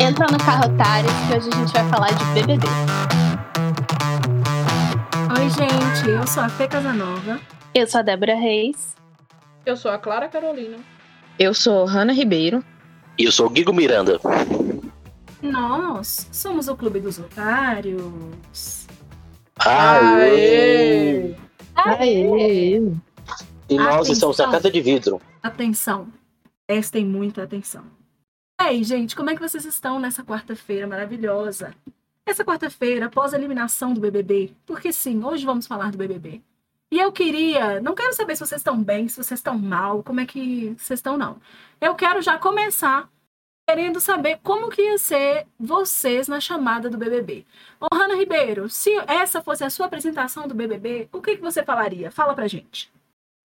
Entra no carro otário que hoje a gente vai falar de BBB. Oi, gente, eu sou a Fê Casanova. Eu sou a Débora Reis. Eu sou a Clara Carolina. Eu sou Hanna Ribeiro. E eu sou o Guigo Miranda. Nós somos o Clube dos Otários. Aê! Aê! E nós Atenção. estamos na Casa de Vidro. Atenção, prestem muita atenção. Aí, gente, como é que vocês estão nessa quarta-feira maravilhosa? Essa quarta-feira, após a eliminação do BBB, porque sim, hoje vamos falar do BBB. E eu queria, não quero saber se vocês estão bem, se vocês estão mal, como é que vocês estão, não. Eu quero já começar querendo saber como que ia ser vocês na chamada do BBB. Ô, Hanna Ribeiro, se essa fosse a sua apresentação do BBB, o que, que você falaria? Fala pra gente.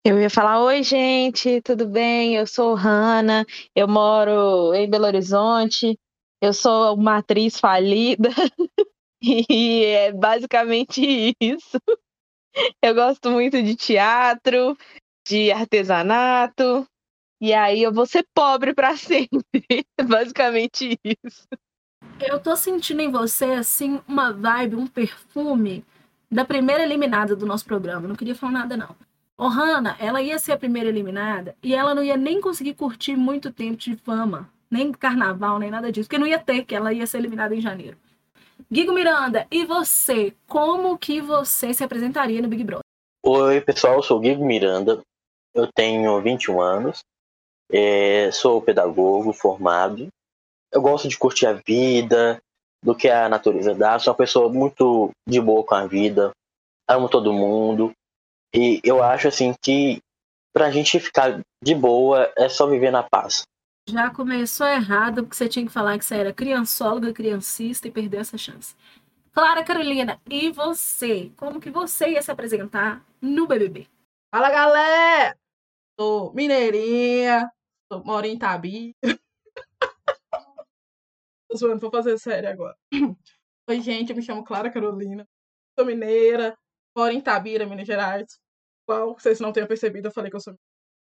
Eu ia falar: Oi, gente, tudo bem? Eu sou Hanna, eu moro em Belo Horizonte, eu sou uma atriz falida, e é basicamente isso. Eu gosto muito de teatro, de artesanato, e aí eu vou ser pobre pra sempre. É basicamente isso. Eu tô sentindo em você, assim, uma vibe, um perfume da primeira eliminada do nosso programa. Não queria falar nada, não. O Hannah, ela ia ser a primeira eliminada e ela não ia nem conseguir curtir muito tempo de fama, nem carnaval, nem nada disso, porque não ia ter, que ela ia ser eliminada em janeiro. Guigo Miranda, e você? Como que você se apresentaria no Big Brother? Oi, pessoal, eu sou o Guigo Miranda. Eu tenho 21 anos. é, sou pedagogo formado. Eu gosto de curtir a vida, do que a natureza dá. Sou uma pessoa muito de boa com a vida. Amo todo mundo. E eu acho assim que pra gente ficar de boa é só viver na paz. Já começou errado, porque você tinha que falar que você era criançóloga, criancista e perdeu essa chance. Clara Carolina, e você? Como que você ia se apresentar no BBB? Fala, galera! Sou mineirinha, sou, moro em Itabi. Tô zoando, vou fazer sério agora. Oi, gente, eu me chamo Clara Carolina, sou mineira, moro em Itabira, Minas Gerais. Igual vocês não tenham percebido, eu falei que eu sou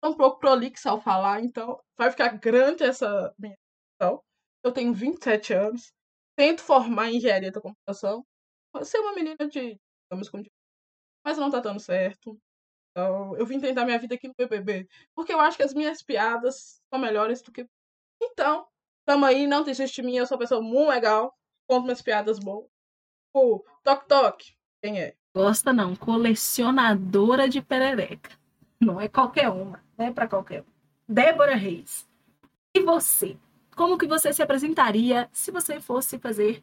um pouco prolixa ao falar, então vai ficar grande essa minha. Eu tenho 27 anos, tento formar engenharia da computação, ser uma menina de, digamos, com mas não tá dando certo. Então, eu vim tentar minha vida aqui no BBB, porque eu acho que as minhas piadas são melhores do que. Então, tamo aí, não desiste de mim, eu sou uma pessoa muito legal, conto minhas piadas boas. O Toque Toque, quem é? Gosta não, colecionadora de perereca. Não é qualquer uma, não é pra qualquer um. Débora Reis. E você? Como que você se apresentaria se você fosse fazer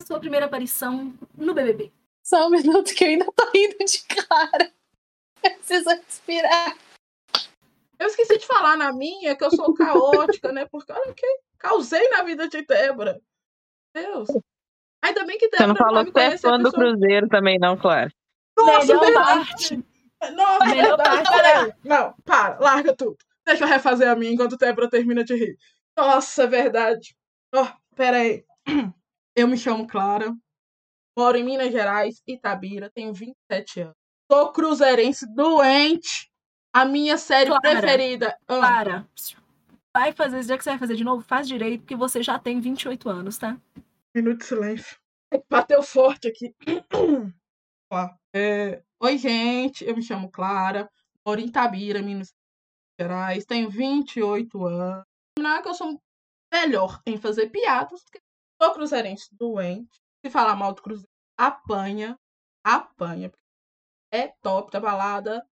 a sua primeira aparição no BBB? Só um minuto que eu ainda tô indo de cara. Eu preciso respirar. Eu esqueci de falar na minha que eu sou caótica, né? Porque olha o que causei na vida de Débora. Deus. Ainda bem que Você Débora não falou que você é fã do Cruzeiro também, não, claro. Nossa, Melhor verdade. parte. Nossa, Melhor verdade. parte. Peraí. Não, para, larga tudo. Deixa eu refazer a minha enquanto Débora termina de rir. Nossa, verdade. Ó, peraí. Eu me chamo Clara. Moro em Minas Gerais, Itabira, tenho 27 anos. Sou cruzeirense doente. A minha série Clara. preferida. Ah, Para. Vai fazer, já que você vai fazer de novo, faz direito, porque você já tem 28 anos, tá? Minuto de silêncio. Bateu forte aqui. É, Oi, gente. Eu me chamo Clara. Moro em Itabira, Minas Gerais. Tenho 28 anos. Não é que eu sou melhor em fazer piadas do que sou cruzeirense doente. Se falar mal do cruzeiro, apanha. Apanha. É top da balada.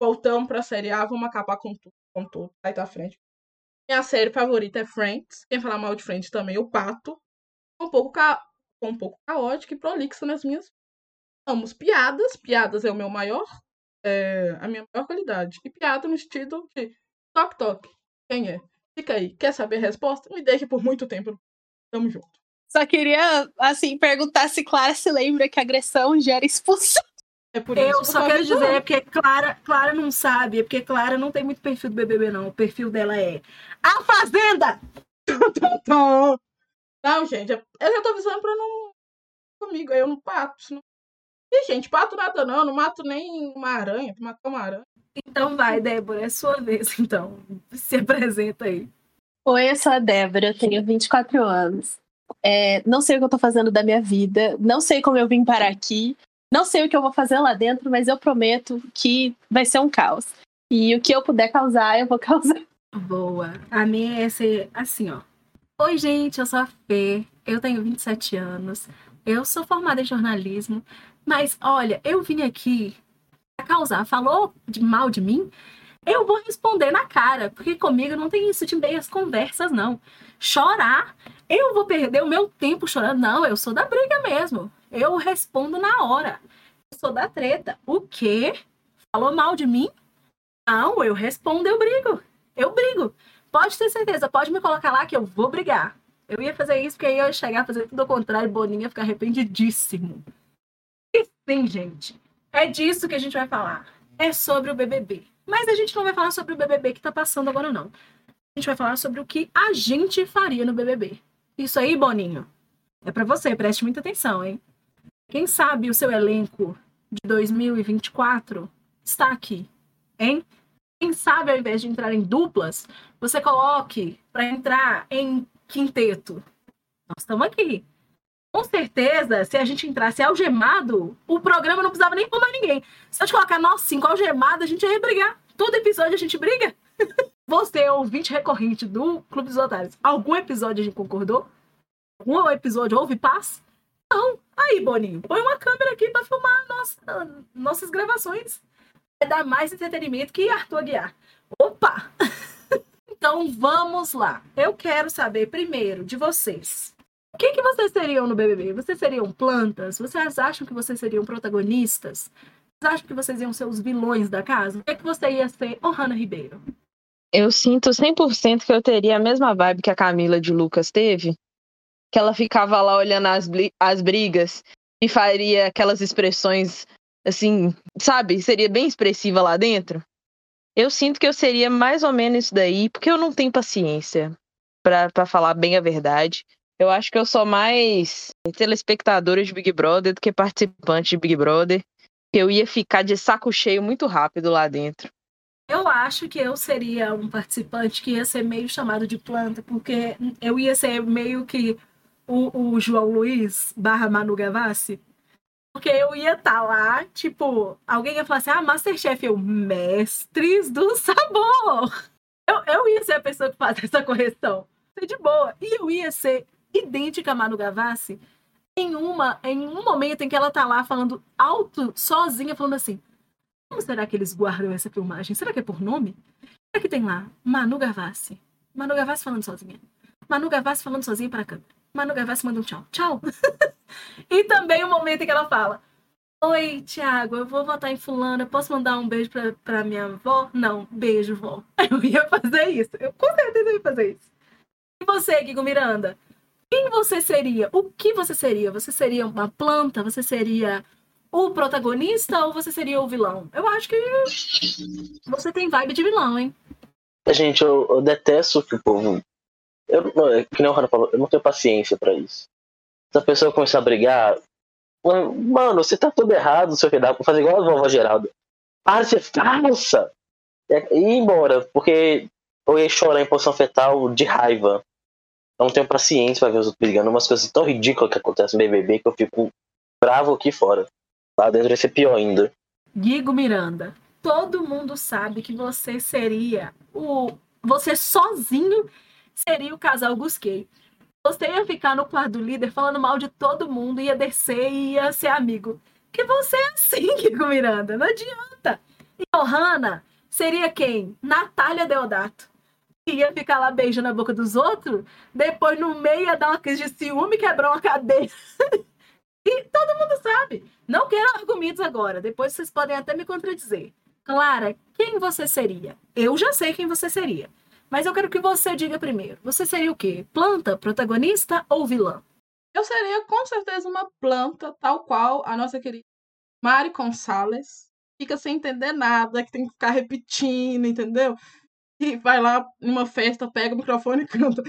Voltamos pra série A. Vamos acabar com tudo. Com tudo. Aí tá frente. Minha série favorita é Friends. Quem falar mal de Friends também, eu pato um pouco, ca... um pouco caótica e prolixa nas minhas. Amo piadas. Piadas é o meu maior. É a minha maior qualidade. E piada no estilo de toque toque. Quem é? Fica aí. Quer saber a resposta? Me deixe por muito tempo. Tamo junto. Só queria, assim, perguntar se Clara se lembra que agressão gera expulsão. É por isso Eu que só quero dizer, é porque Clara, Clara não sabe, é porque Clara não tem muito perfil do BBB, não. O perfil dela é A Fazenda! Não, não gente. Eu já tô avisando pra não. Comigo, aí eu não pato. senão- Ih, gente, pato nada não. Não mato nem uma aranha. Tu matou uma aranha. Então vai, Débora, é sua vez, então. Se apresenta aí. Oi, eu sou a Débora, eu tenho 24 anos. É, não sei o que eu tô fazendo da minha vida, não sei como eu vim parar aqui, não sei o que eu vou fazer lá dentro, mas eu prometo que vai ser um caos. E o que eu puder causar, eu vou causar. Boa. A minha é ser assim, ó. Oi, gente, eu sou a Fê, eu tenho 27 anos, eu sou formada em jornalismo, mas olha, eu vim aqui pra causar. Falou de mal de mim? Eu vou responder na cara, porque comigo não tem isso de meias conversas, não. Chorar, eu vou perder o meu tempo chorando. Não, eu sou da briga mesmo. Eu respondo na hora. Eu sou da treta. O quê? Falou mal de mim? Não, eu respondo, eu brigo. Eu brigo. Pode ter certeza, pode me colocar lá que eu vou brigar. Eu ia fazer isso porque aí eu ia chegar a fazer tudo ao contrário Boninho ia ficar arrependidíssimo. E sim, gente. É disso que a gente vai falar. É sobre o BBB. Mas a gente não vai falar sobre o BBB que tá passando agora, não. A gente vai falar sobre o que a gente faria no BBB. Isso aí, Boninho, é para você, preste muita atenção, hein? Quem sabe o seu elenco de 2024 está aqui, hein? Quem sabe, ao invés de entrar em duplas, você coloque para entrar em quinteto. Nós estamos aqui. Com certeza, se a gente entrasse algemado, o programa não precisava nem mais ninguém. Se a gente colocar nós cinco algemados, a gente ia brigar. Todo episódio a gente briga. Você, ouvinte recorrente do Clube dos Otários, algum episódio a gente concordou? Algum episódio houve paz? Não. Aí, Boninho, põe uma câmera aqui para filmar nossa, nossas gravações. Dar mais entretenimento que Arthur Aguiar. Opa! então vamos lá. Eu quero saber primeiro de vocês. O que, que vocês seriam no BBB? Vocês seriam plantas? Vocês acham que vocês seriam protagonistas? Vocês acham que vocês iam ser os vilões da casa? O que, que você ia ser, Ohana Ribeiro? Eu sinto 100% que eu teria a mesma vibe que a Camila de Lucas teve. Que ela ficava lá olhando as, as brigas e faria aquelas expressões assim, sabe? Seria bem expressiva lá dentro. Eu sinto que eu seria mais ou menos isso daí, porque eu não tenho paciência para falar bem a verdade. Eu acho que eu sou mais telespectadora de Big Brother do que participante de Big Brother. Eu ia ficar de saco cheio muito rápido lá dentro. Eu acho que eu seria um participante que ia ser meio chamado de planta, porque eu ia ser meio que o, o João Luiz barra Manu Gavassi. Porque eu ia estar tá lá, tipo, alguém ia falar assim, ah, Masterchef, eu, mestres do sabor. Eu, eu ia ser a pessoa que faz essa correção. Ser de boa. E eu ia ser idêntica a Manu Gavassi em, uma, em um momento em que ela tá lá falando alto, sozinha, falando assim, como será que eles guardam essa filmagem? Será que é por nome? Será que tem lá Manu Gavassi? Manu Gavassi falando sozinha. Manu Gavassi falando sozinha para a câmera. Manu Gavassi manda um tchau. Tchau. e também o momento em que ela fala: Oi, Tiago, eu vou votar em fulana. Posso mandar um beijo pra, pra minha avó? Não, beijo, vó. Eu ia fazer isso. Eu com certeza ia fazer isso. E você, Guigo Miranda? Quem você seria? O que você seria? Você seria uma planta? Você seria o protagonista ou você seria o vilão? Eu acho que você tem vibe de vilão, hein? Gente, eu, eu detesto que o povo. Eu, que nem o Rana falou, eu não tenho paciência para isso. Se a pessoa começar a brigar, mano, você tá tudo errado, seu que dá fazer igual a vovó Geraldo. Ah, você falsa! E ir embora, porque eu ia chorar em posição fetal de raiva. Eu não tenho paciência pra ver os outros brigando. Umas coisas tão ridículas que acontecem no BBB que eu fico bravo aqui fora. Lá dentro vai ser pior ainda. Guigo Miranda, todo mundo sabe que você seria o. Você sozinho seria o casal Gusquei. Você ia ficar no quarto do líder falando mal de todo mundo, ia descer e ia ser amigo. Que você é assim, Guigo Miranda, não adianta. E Johanna seria quem? Natália Deodato. Ia ficar lá beijando a boca dos outros, depois no meio ia dar uma crise de ciúme, quebrar uma cadeira. E todo mundo sabe. Não quero argumentos agora. Depois vocês podem até me contradizer. Clara, quem você seria? Eu já sei quem você seria. Mas eu quero que você diga primeiro. Você seria o quê? Planta, protagonista ou vilã? Eu seria com certeza uma planta, tal qual a nossa querida Mari Gonçalves. Fica sem entender nada, que tem que ficar repetindo, entendeu? E vai lá numa festa, pega o microfone e canta.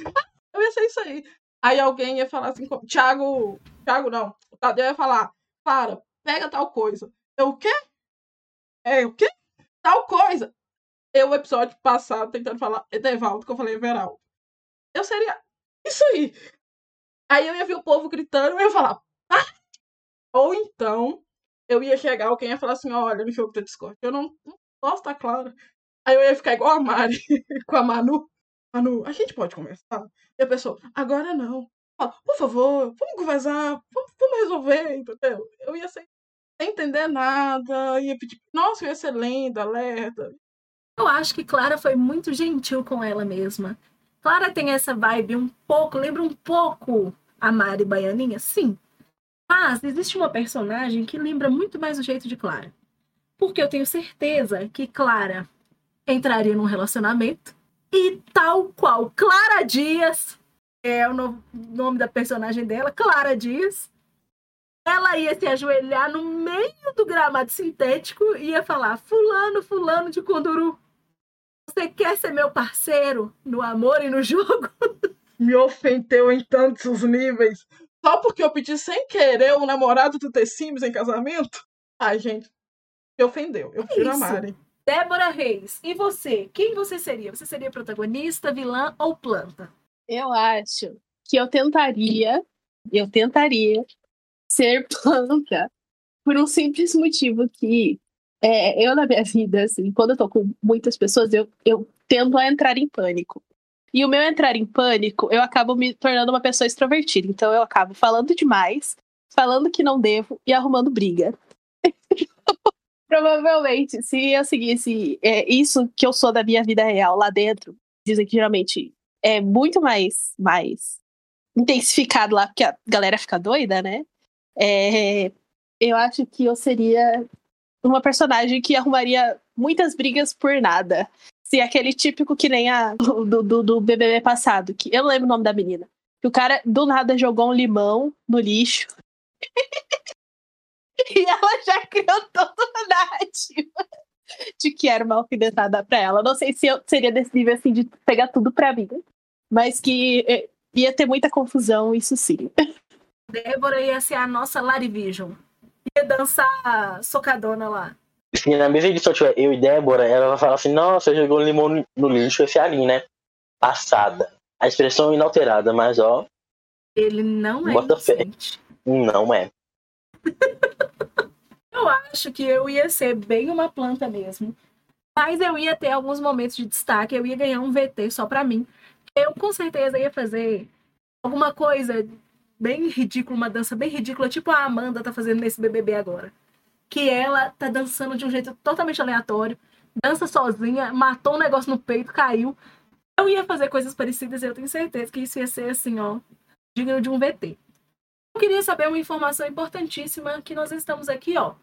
Eu ia ser isso aí. Aí alguém ia falar assim, Thiago, Thiago não, o Tadeu ia falar, para, pega tal coisa. Eu, o quê? É, o quê? Tal coisa. Eu, o episódio passado, tentando falar Edevaldo, que eu falei Everaldo. eu seria isso aí. Aí eu ia ver o povo gritando, eu ia falar, ah! Ou então, eu ia chegar alguém ia falar assim, olha, no jogo da Discord, eu não, não posso tá claro. Aí eu ia ficar igual a Mari com a Manu. Manu, a gente pode conversar? E a pessoa, agora não. por favor, vamos conversar, vamos, vamos resolver, entendeu? Eu ia sem, sem entender nada, ia pedir, nossa, eu ia ser lenda, alerta. Eu acho que Clara foi muito gentil com ela mesma. Clara tem essa vibe um pouco, lembra um pouco a Mari Baianinha? Sim. Mas existe uma personagem que lembra muito mais o jeito de Clara. Porque eu tenho certeza que Clara entraria num relacionamento e tal qual Clara Dias, é o nome da personagem dela, Clara Dias, ela ia se ajoelhar no meio do gramado sintético e ia falar: Fulano, Fulano de Conduru, você quer ser meu parceiro no amor e no jogo? Me ofendeu em tantos níveis. Só porque eu pedi sem querer um namorado do The Sims em casamento? Ai, gente, me ofendeu. Eu prefiro a Mari. Débora Reis, e você? Quem você seria? Você seria protagonista, vilã ou planta? Eu acho que eu tentaria, eu tentaria ser planta por um simples motivo que é, eu na minha vida, assim, quando eu tô com muitas pessoas, eu, eu tendo a entrar em pânico. E o meu entrar em pânico, eu acabo me tornando uma pessoa extrovertida. Então eu acabo falando demais, falando que não devo e arrumando briga. Provavelmente, se eu seguisse é, isso que eu sou da minha vida real lá dentro, dizem que geralmente é muito mais, mais intensificado lá, porque a galera fica doida, né? É, eu acho que eu seria uma personagem que arrumaria muitas brigas por nada. Se é aquele típico que nem a do, do, do BBB passado, que eu não lembro o nome da menina. Que o cara do nada jogou um limão no lixo. e ela já criou toda uma narrativa de que era uma alfinetada pra ela. Não sei se eu seria desse nível assim de pegar tudo pra mim. Mas que eh, ia ter muita confusão, isso sim. Débora ia ser a nossa Larivision dançar socadona lá. Se na mesma edição tiver eu e Débora, ela vai falar assim, nossa, jogou limão no lixo, esse é ali, né? Passada. A expressão inalterada, mas ó. Ele não é inocente. Não é. eu acho que eu ia ser bem uma planta mesmo. Mas eu ia ter alguns momentos de destaque, eu ia ganhar um VT só pra mim. Eu com certeza ia fazer alguma coisa bem ridícula, uma dança bem ridícula, tipo a Amanda tá fazendo nesse BBB agora. Que ela tá dançando de um jeito totalmente aleatório, dança sozinha, matou um negócio no peito, caiu. Eu ia fazer coisas parecidas e eu tenho certeza que isso ia ser assim, ó, digno de um VT. Eu queria saber uma informação importantíssima que nós estamos aqui, ó,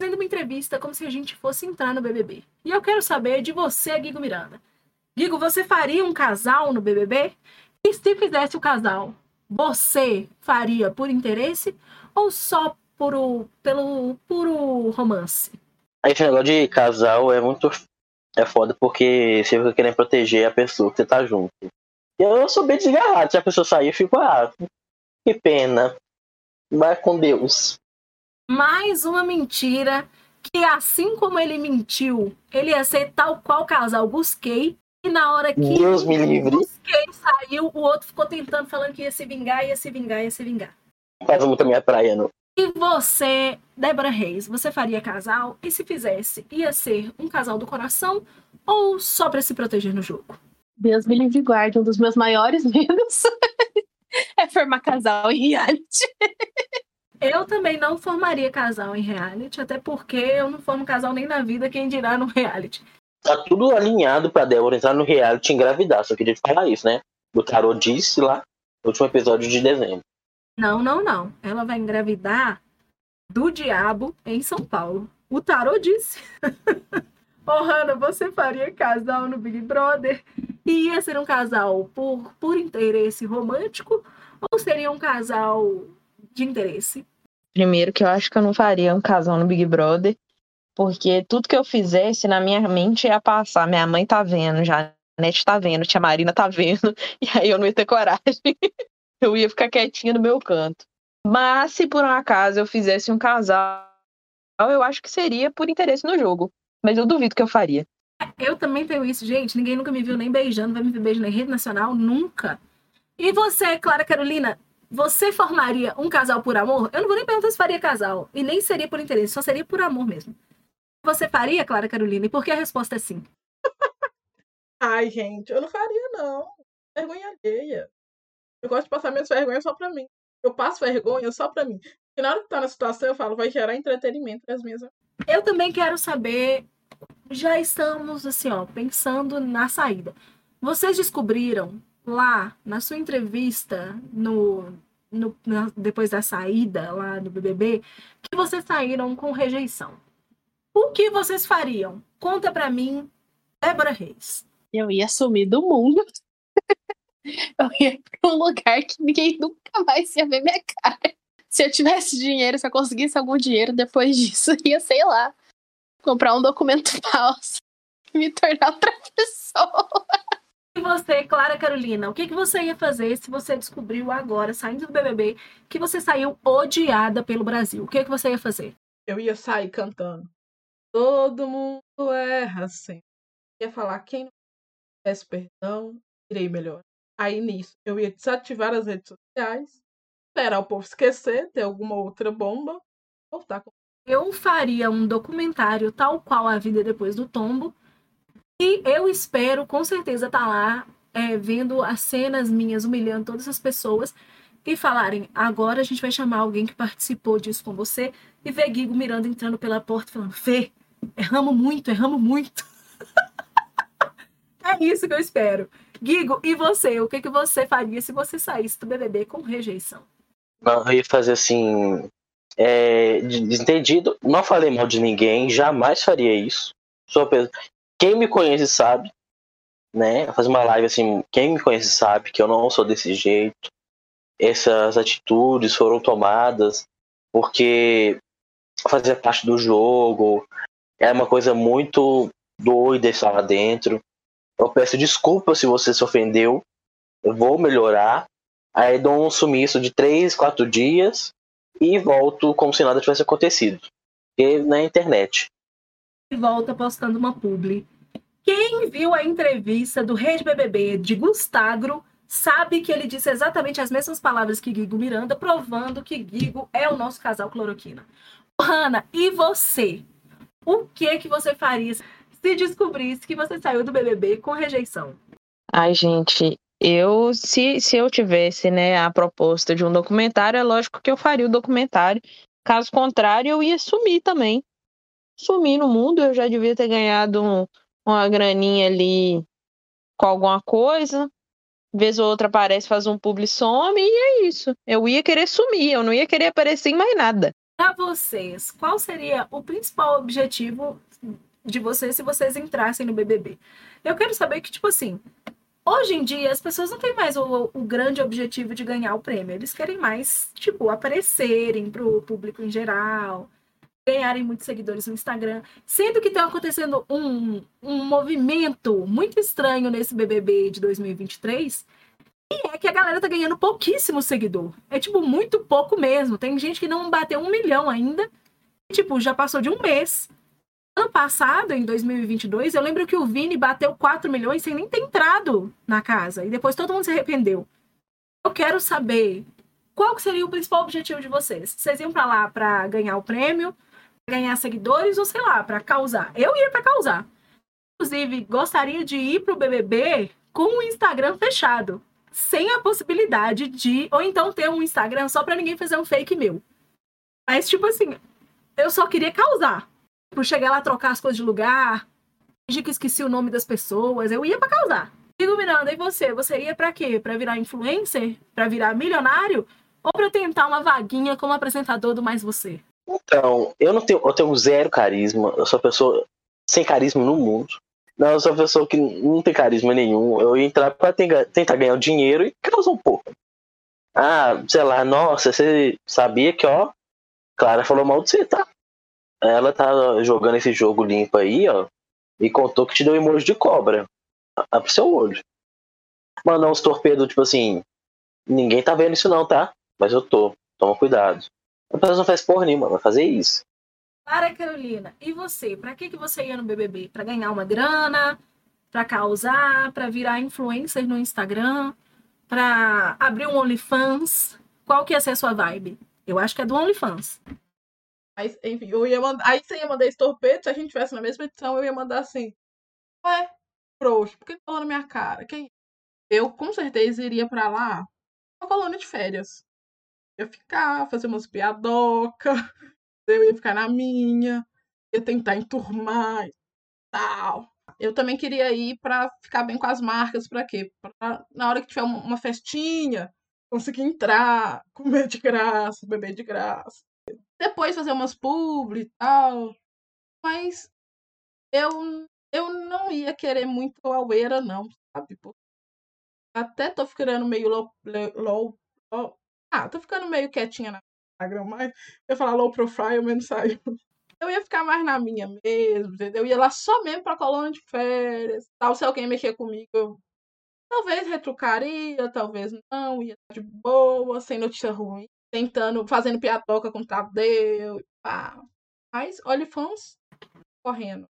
fazendo uma entrevista como se a gente fosse entrar no BBB. E eu quero saber de você, Guigo Miranda. Guigo, você faria um casal no BBB? E se fizesse o casal, você faria por interesse ou só por o, pelo puro romance? Esse negócio de casal é muito é foda porque você fica querendo proteger a pessoa que você tá junto. E eu sou bem desgarrado. Se a pessoa sair, eu fico, ah, que pena. Vai com Deus. Mais uma mentira que, assim como ele mentiu, ele ia ser tal qual casal Busquei e na hora que Deus me livre. quem saiu, o outro ficou tentando, falando que ia se vingar, ia se vingar, ia se vingar. Faz muito a minha praia, não. E você, Débora Reis, você faria casal? E se fizesse, ia ser um casal do coração ou só para se proteger no jogo? Deus me livre guarde, um dos meus maiores medos é formar casal em reality. Eu também não formaria casal em reality, até porque eu não formo casal nem na vida, quem dirá no reality tá tudo alinhado pra Débora entrar no reality e engravidar. Só queria falar isso, né? O Tarot disse lá no último episódio de dezembro. Não, não, não. Ela vai engravidar do diabo em São Paulo. O Tarot disse. Ô, oh, Hanna, você faria casal no Big Brother? E ia ser um casal por, por interesse romântico ou seria um casal de interesse? Primeiro que eu acho que eu não faria um casal no Big Brother. Porque tudo que eu fizesse na minha mente ia passar. Minha mãe tá vendo, já a Nete tá vendo, tia Marina tá vendo, e aí eu não ia ter coragem. eu ia ficar quietinha no meu canto. Mas se por um acaso eu fizesse um casal, eu acho que seria por interesse no jogo. Mas eu duvido que eu faria. Eu também tenho isso, gente. Ninguém nunca me viu nem beijando, vai me ver beijando em rede nacional, nunca. E você, Clara Carolina, você formaria um casal por amor? Eu não vou nem perguntar se faria casal. E nem seria por interesse, só seria por amor mesmo. Você faria, Clara Carolina? E por que a resposta é sim? Ai, gente, eu não faria, não. Vergonha alheia. Eu gosto de passar minhas vergonhas só pra mim. Eu passo vergonha só pra mim. E na hora que tá na situação, eu falo, vai gerar entretenimento das minhas. Eu também quero saber. Já estamos, assim, ó, pensando na saída. Vocês descobriram lá na sua entrevista no, no na, depois da saída lá no BBB que vocês saíram com rejeição. O que vocês fariam? Conta para mim, Débora Reis. Eu ia sumir do mundo. eu ia pra um lugar que ninguém nunca mais ia ver minha cara. Se eu tivesse dinheiro, se eu conseguisse algum dinheiro depois disso, ia, sei lá, comprar um documento falso e me tornar outra pessoa. E você, Clara Carolina, o que, que você ia fazer se você descobriu agora, saindo do BBB, que você saiu odiada pelo Brasil? O que, que você ia fazer? Eu ia sair cantando. Todo mundo erra sempre. Ia falar, quem não peço perdão, irei melhor. Aí nisso, eu ia desativar as redes sociais, esperar o povo esquecer, ter alguma outra bomba, voltar com. Eu faria um documentário tal qual a vida depois do tombo, e eu espero, com certeza, estar tá lá é, vendo as cenas minhas humilhando todas as pessoas e falarem: agora a gente vai chamar alguém que participou disso com você e ver Guigo Miranda entrando pela porta falando: Fê, erramos muito, erramos muito. é isso que eu espero. Guigo, e você? O que, que você faria se você saísse do BBB com rejeição? Eu ia fazer assim. É, desentendido. Não falei mal de ninguém, jamais faria isso. Sou quem me conhece sabe, né? Fazer uma live assim, quem me conhece sabe que eu não sou desse jeito. Essas atitudes foram tomadas porque fazia parte do jogo. É uma coisa muito doida estar lá dentro. Eu peço desculpa se você se ofendeu. Eu vou melhorar. Aí dou um sumiço de três, quatro dias e volto como se nada tivesse acontecido. E na internet e volta postando uma publi. Quem viu a entrevista do Rei de BBB de Gustagro sabe que ele disse exatamente as mesmas palavras que Guigo Miranda, provando que Guigo é o nosso casal cloroquina. Hanna, e você? O que que você faria se descobrisse que você saiu do BBB com rejeição? Ai, gente, eu se, se eu tivesse, né, a proposta de um documentário, é lógico que eu faria o documentário. Caso contrário, eu ia sumir também sumir no mundo. Eu já devia ter ganhado um, uma graninha ali com alguma coisa. Vez ou outra aparece, faz um publi some e é isso. Eu ia querer sumir, eu não ia querer aparecer em mais nada. Para vocês, qual seria o principal objetivo de vocês se vocês entrassem no BBB? Eu quero saber que, tipo assim, hoje em dia as pessoas não têm mais o, o grande objetivo de ganhar o prêmio. Eles querem mais, tipo, aparecerem pro público em geral, ganharem muitos seguidores no Instagram, sendo que está acontecendo um, um movimento muito estranho nesse BBB de 2023, e é que a galera tá ganhando pouquíssimo seguidor. É, tipo, muito pouco mesmo. Tem gente que não bateu um milhão ainda, e, tipo, já passou de um mês. Ano passado, em 2022, eu lembro que o Vini bateu 4 milhões sem nem ter entrado na casa, e depois todo mundo se arrependeu. Eu quero saber qual seria o principal objetivo de vocês? Vocês iam para lá para ganhar o prêmio? ganhar seguidores ou sei lá, para causar. Eu ia para causar. Inclusive, gostaria de ir pro BBB com o Instagram fechado, sem a possibilidade de ou então ter um Instagram só para ninguém fazer um fake meu. Mas tipo assim, eu só queria causar. Tipo, chegar lá trocar as coisas de lugar, fingir que esqueci o nome das pessoas, eu ia para causar. Digo, Miranda, e você? Você ia para quê? Para virar influencer? Para virar milionário? Ou para tentar uma vaguinha como apresentador do Mais Você? Então, eu não tenho, eu tenho zero carisma. Eu sou uma pessoa sem carisma no mundo. Não, eu sou uma pessoa que não tem carisma nenhum. Eu ia entrar pra tentar ganhar dinheiro e causar um pouco. Ah, sei lá, nossa, você sabia que, ó, Clara falou mal de você, tá? Ela tá jogando esse jogo limpo aí, ó, e contou que te deu emoji de cobra. Abre seu olho. Mandar uns torpedos, tipo assim, ninguém tá vendo isso não, tá? Mas eu tô. Toma cuidado. A pessoa não faz porra nenhuma, vai fazer isso. Clara Carolina, e você? Para que, que você ia no BBB? Para ganhar uma grana? Para causar? Para virar influencer no Instagram? Para abrir um OnlyFans? Qual que ia ser a sua vibe? Eu acho que é do OnlyFans. Mas, enfim, eu ia mandar. Aí você ia mandar esse torpedo, se a gente tivesse na mesma edição, eu ia mandar assim. Ué, frouxo, por que falou na minha cara? Quem? Eu com certeza iria pra lá uma colônia de férias. Ia ficar, fazer umas piadocas, eu ia ficar na minha, ia tentar enturmar e tal. Eu também queria ir pra ficar bem com as marcas, pra quê? Pra, na hora que tiver uma festinha, conseguir entrar, comer de graça, beber de graça depois fazer umas publi e tal. Mas eu, eu não ia querer muito Alweira, não, sabe? Até tô ficando meio low, low, low, Ah, tô ficando meio quietinha na Instagram, mas eu falar low profile, menos saiu. Eu ia ficar mais na minha mesmo, entendeu? Eu ia lá só mesmo pra colônia de férias. Tal, se alguém mexer comigo, eu talvez retrucaria, talvez não, ia estar de boa, sem notícia ruim tentando, fazendo piadoca com o Tadeu. Pá. Mas fãs correndo.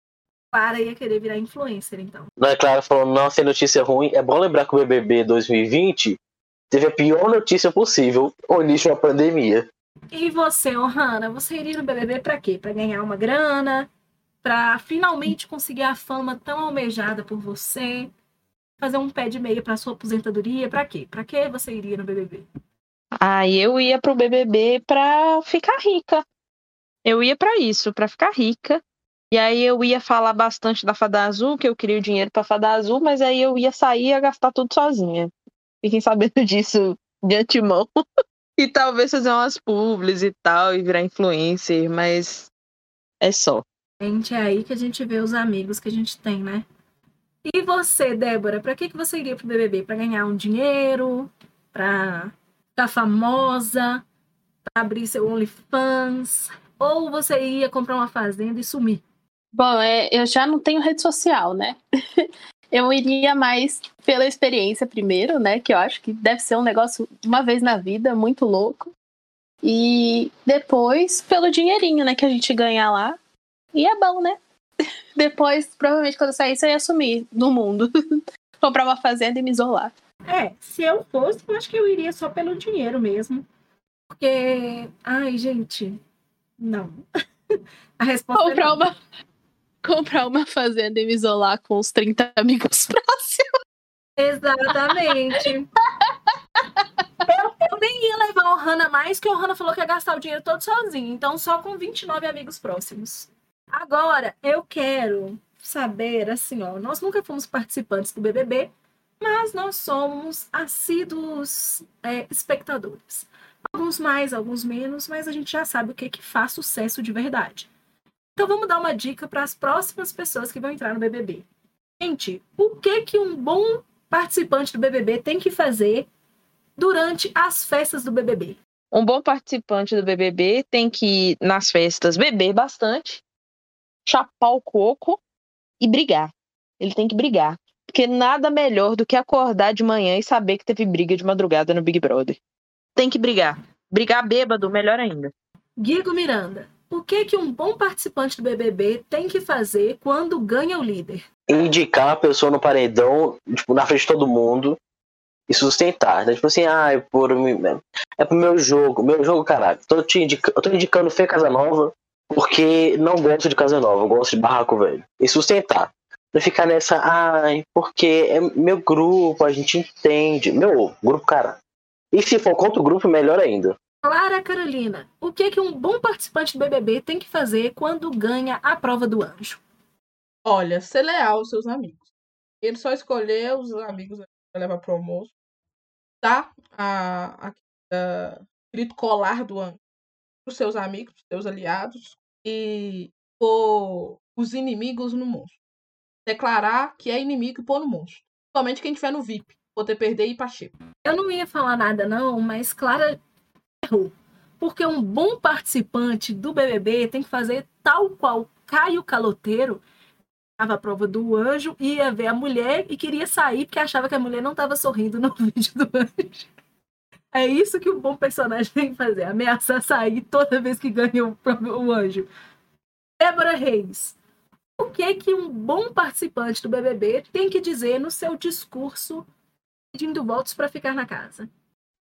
Clara ia querer virar influencer, então. Não é Clara falando, não, sem notícia ruim. É bom lembrar que o BBB 2020 teve a pior notícia possível, o início da pandemia. E você, Ohana, você iria no BBB pra quê? Pra ganhar uma grana? Pra finalmente conseguir a fama tão almejada por você? Fazer um pé de meia pra sua aposentadoria? Pra quê? Pra que você iria no BBB? Aí eu ia pro BBB pra ficar rica. Eu ia para isso, para ficar rica. E aí eu ia falar bastante da Fada Azul, que eu queria o dinheiro pra Fada Azul, mas aí eu ia sair e ia gastar tudo sozinha. Fiquem sabendo disso de antemão. E talvez fazer umas publis e tal, e virar influencer, mas é só. Gente, é aí que a gente vê os amigos que a gente tem, né? E você, Débora, para que, que você iria pro BBB? Para ganhar um dinheiro? Para ficar famosa, para abrir seu OnlyFans, ou você ia comprar uma fazenda e sumir? Bom, é, eu já não tenho rede social, né? eu iria mais pela experiência primeiro, né? Que eu acho que deve ser um negócio uma vez na vida, muito louco. E depois pelo dinheirinho, né? Que a gente ganha lá. E é bom, né? depois, provavelmente, quando eu saísse, eu ia sumir no mundo. Comprar uma fazenda e me isolar. É, se eu fosse, eu acho que eu iria só pelo dinheiro mesmo. Porque, ai, gente, não. A resposta comprar é uma comprar uma fazenda e me isolar com os 30 amigos próximos. Exatamente. eu, nem ia levar o Hanna mais, que o Hanna falou que ia gastar o dinheiro todo sozinho. Então, só com 29 amigos próximos. Agora, eu quero saber, assim, ó, nós nunca fomos participantes do BBB, mas nós somos assíduos é, espectadores. Alguns mais, alguns menos, mas a gente já sabe o que, que faz sucesso de verdade. Então vamos dar uma dica para as próximas pessoas que vão entrar no BBB. Gente, o que que um bom participante do BBB tem que fazer durante as festas do BBB? Um bom participante do BBB tem que nas festas beber bastante, chapar o coco e brigar. Ele tem que brigar. Porque nada melhor do que acordar de manhã e saber que teve briga de madrugada no Big Brother. Tem que brigar. Brigar bêbado, melhor ainda. Guigo Miranda, o que que um bom participante do BBB tem que fazer quando ganha o líder? Indicar a pessoa no paredão, tipo, na frente de todo mundo e sustentar. Né? Tipo assim, ah, é por, é pro meu jogo. Meu jogo, caralho. Tô te indica, eu tô indicando Fê Casanova porque não gosto de Casa Nova, eu gosto de Barraco Velho. E sustentar. Não ficar nessa, ai, porque é meu grupo, a gente entende. Meu grupo, cara. E se for contra o grupo, melhor ainda. Clara Carolina, o que, que um bom participante do BBB tem que fazer quando ganha a prova do anjo? Olha, ser leal aos seus amigos. Ele só escolher os amigos para levar pro almoço. Tá a, a, a grito colar do anjo os seus amigos, os seus aliados e pôr os inimigos no monstro declarar que é inimigo e pôr no monstro. Somente quem tiver no VIP. Poder perder e ir pra Chico. Eu não ia falar nada, não, mas Clara errou. Porque um bom participante do BBB tem que fazer tal qual Caio Caloteiro estava a prova do anjo, ia ver a mulher e queria sair porque achava que a mulher não estava sorrindo no vídeo do anjo. É isso que um bom personagem tem que fazer, ameaçar sair toda vez que ganha o, o anjo. Débora Reis, o que que um bom participante do BBB tem que dizer no seu discurso pedindo votos para ficar na casa?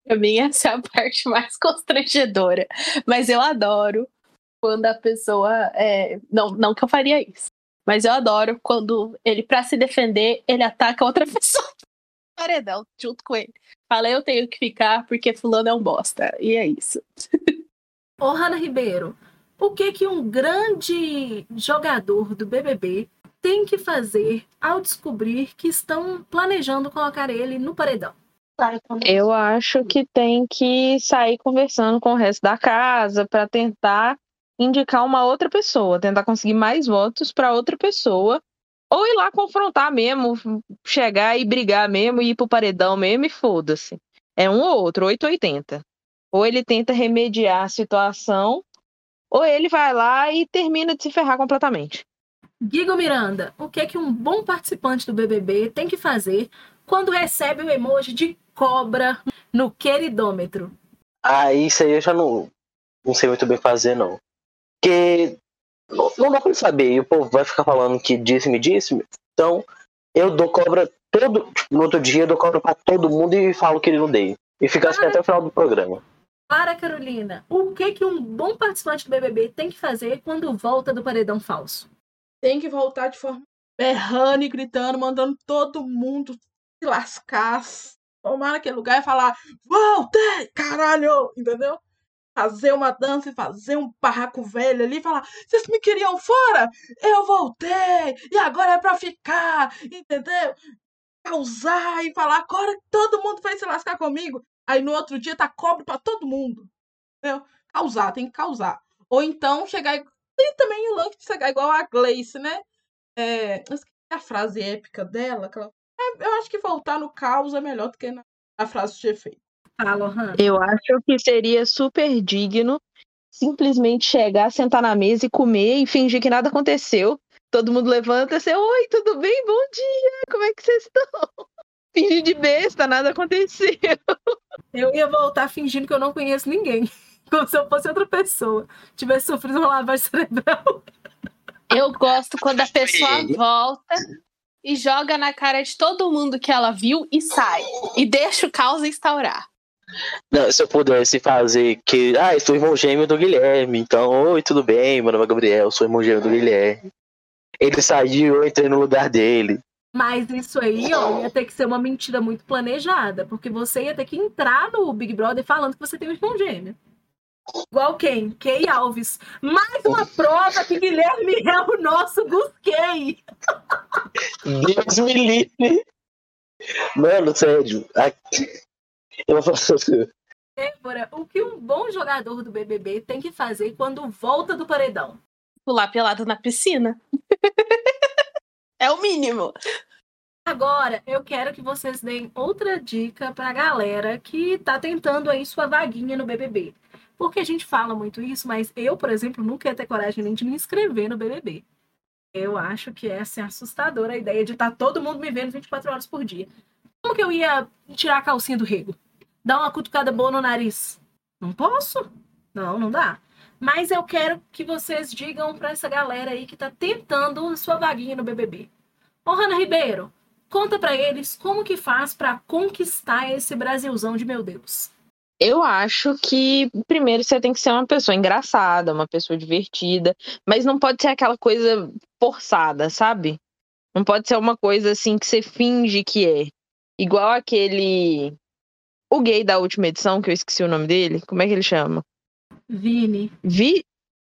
Pra mim, essa é a parte mais constrangedora. Mas eu adoro quando a pessoa. É... Não, não que eu faria isso. Mas eu adoro quando ele, para se defender, ele ataca outra pessoa paredão junto com ele. Fala, eu tenho que ficar porque fulano é um bosta. E é isso. Ô, Hanna Ribeiro, o que que um grande jogador do BBB tem que fazer ao descobrir que estão planejando colocar ele no paredão? Eu acho que tem que sair conversando com o resto da casa para tentar indicar uma outra pessoa, tentar conseguir mais votos para outra pessoa, ou ir lá confrontar mesmo, chegar e brigar mesmo, e ir pro paredão mesmo e foda-se. É um ou outro, 880. Ou ele tenta remediar a situação, ou ele vai lá e termina de se ferrar completamente. Guigo Miranda, o que é que um bom participante do BBB tem que fazer quando recebe o emoji de cobra no queridômetro? Ah, isso aí eu já não, não sei muito bem fazer, não. Porque não, não dá pra saber. E o povo vai ficar falando que disse-me, disse-me. Então, eu dou cobra todo. Tipo, no outro dia eu dou cobra pra todo mundo e falo que ele não dei. E fica assim até o final do programa. Para, Carolina, o que que um bom participante do BBB tem que fazer quando volta do paredão falso? Tem que voltar de forma berrando e gritando, mandando todo mundo se lascar, tomar naquele lugar e falar: Voltei, caralho! Entendeu? Fazer uma dança e fazer um barraco velho ali e falar: Vocês me queriam fora? Eu voltei! E agora é pra ficar! Entendeu? Causar e falar: Agora todo mundo vai se lascar comigo. Aí no outro dia tá cobre pra todo mundo. Entendeu? Causar, tem que causar. Ou então chegar. Tem também o lance de chegar igual a Gleice, né? É, a frase épica dela. Que ela... é, eu acho que voltar no caos é melhor do que na, na frase de efeito. Fala, Han. Eu acho que seria super digno simplesmente chegar, sentar na mesa e comer e fingir que nada aconteceu. Todo mundo levanta e assim, oi, tudo bem? Bom dia, como é que vocês estão? Fingir de besta, nada aconteceu. Eu ia voltar fingindo que eu não conheço ninguém. Como se eu fosse outra pessoa. Tivesse sofrido uma lavagem cerebral. Eu gosto quando a pessoa volta e joga na cara de todo mundo que ela viu e sai. E deixa o caos instaurar. Não, se eu pudesse fazer que. Ah, eu sou irmão gêmeo do Guilherme. Então, oi, tudo bem? Meu nome é Gabriel, sou irmão gêmeo do Guilherme. Ele saiu, eu entrei no lugar dele. Mas isso aí, ó, ia ter que ser uma mentira muito planejada. Porque você ia ter que entrar no Big Brother falando que você tem um irmão gêmeo. Igual quem? Key Alves. Mais uma prova que Guilherme é o nosso Gusquei. Deus me livre. Mano, sério. aqui- Eu vou falar assim. Débora, o que um bom jogador do BBB tem que fazer quando volta do paredão? Pular pelado na piscina. é o mínimo. Agora, eu quero que vocês deem outra dica pra galera que tá tentando aí sua vaguinha no BBB. Porque a gente fala muito isso, mas eu, por exemplo, nunca ia ter coragem nem de me inscrever no BBB. Eu acho que é assustadora a ideia de estar todo mundo me vendo 24 horas por dia. Como que eu ia tirar a calcinha do rego? Dar uma cutucada boa no nariz? Não posso? Não, não dá. Mas eu quero que vocês digam pra essa galera aí que tá tentando a sua vaguinha no BBB. Ô, Hanna Ribeiro, conta pra eles como que faz pra conquistar esse Brasilzão de meu Deus. Eu acho que primeiro você tem que ser uma pessoa engraçada, uma pessoa divertida, mas não pode ser aquela coisa forçada, sabe? Não pode ser uma coisa assim que você finge que é. Igual aquele. O gay da última edição, que eu esqueci o nome dele. Como é que ele chama? Vini, Vi...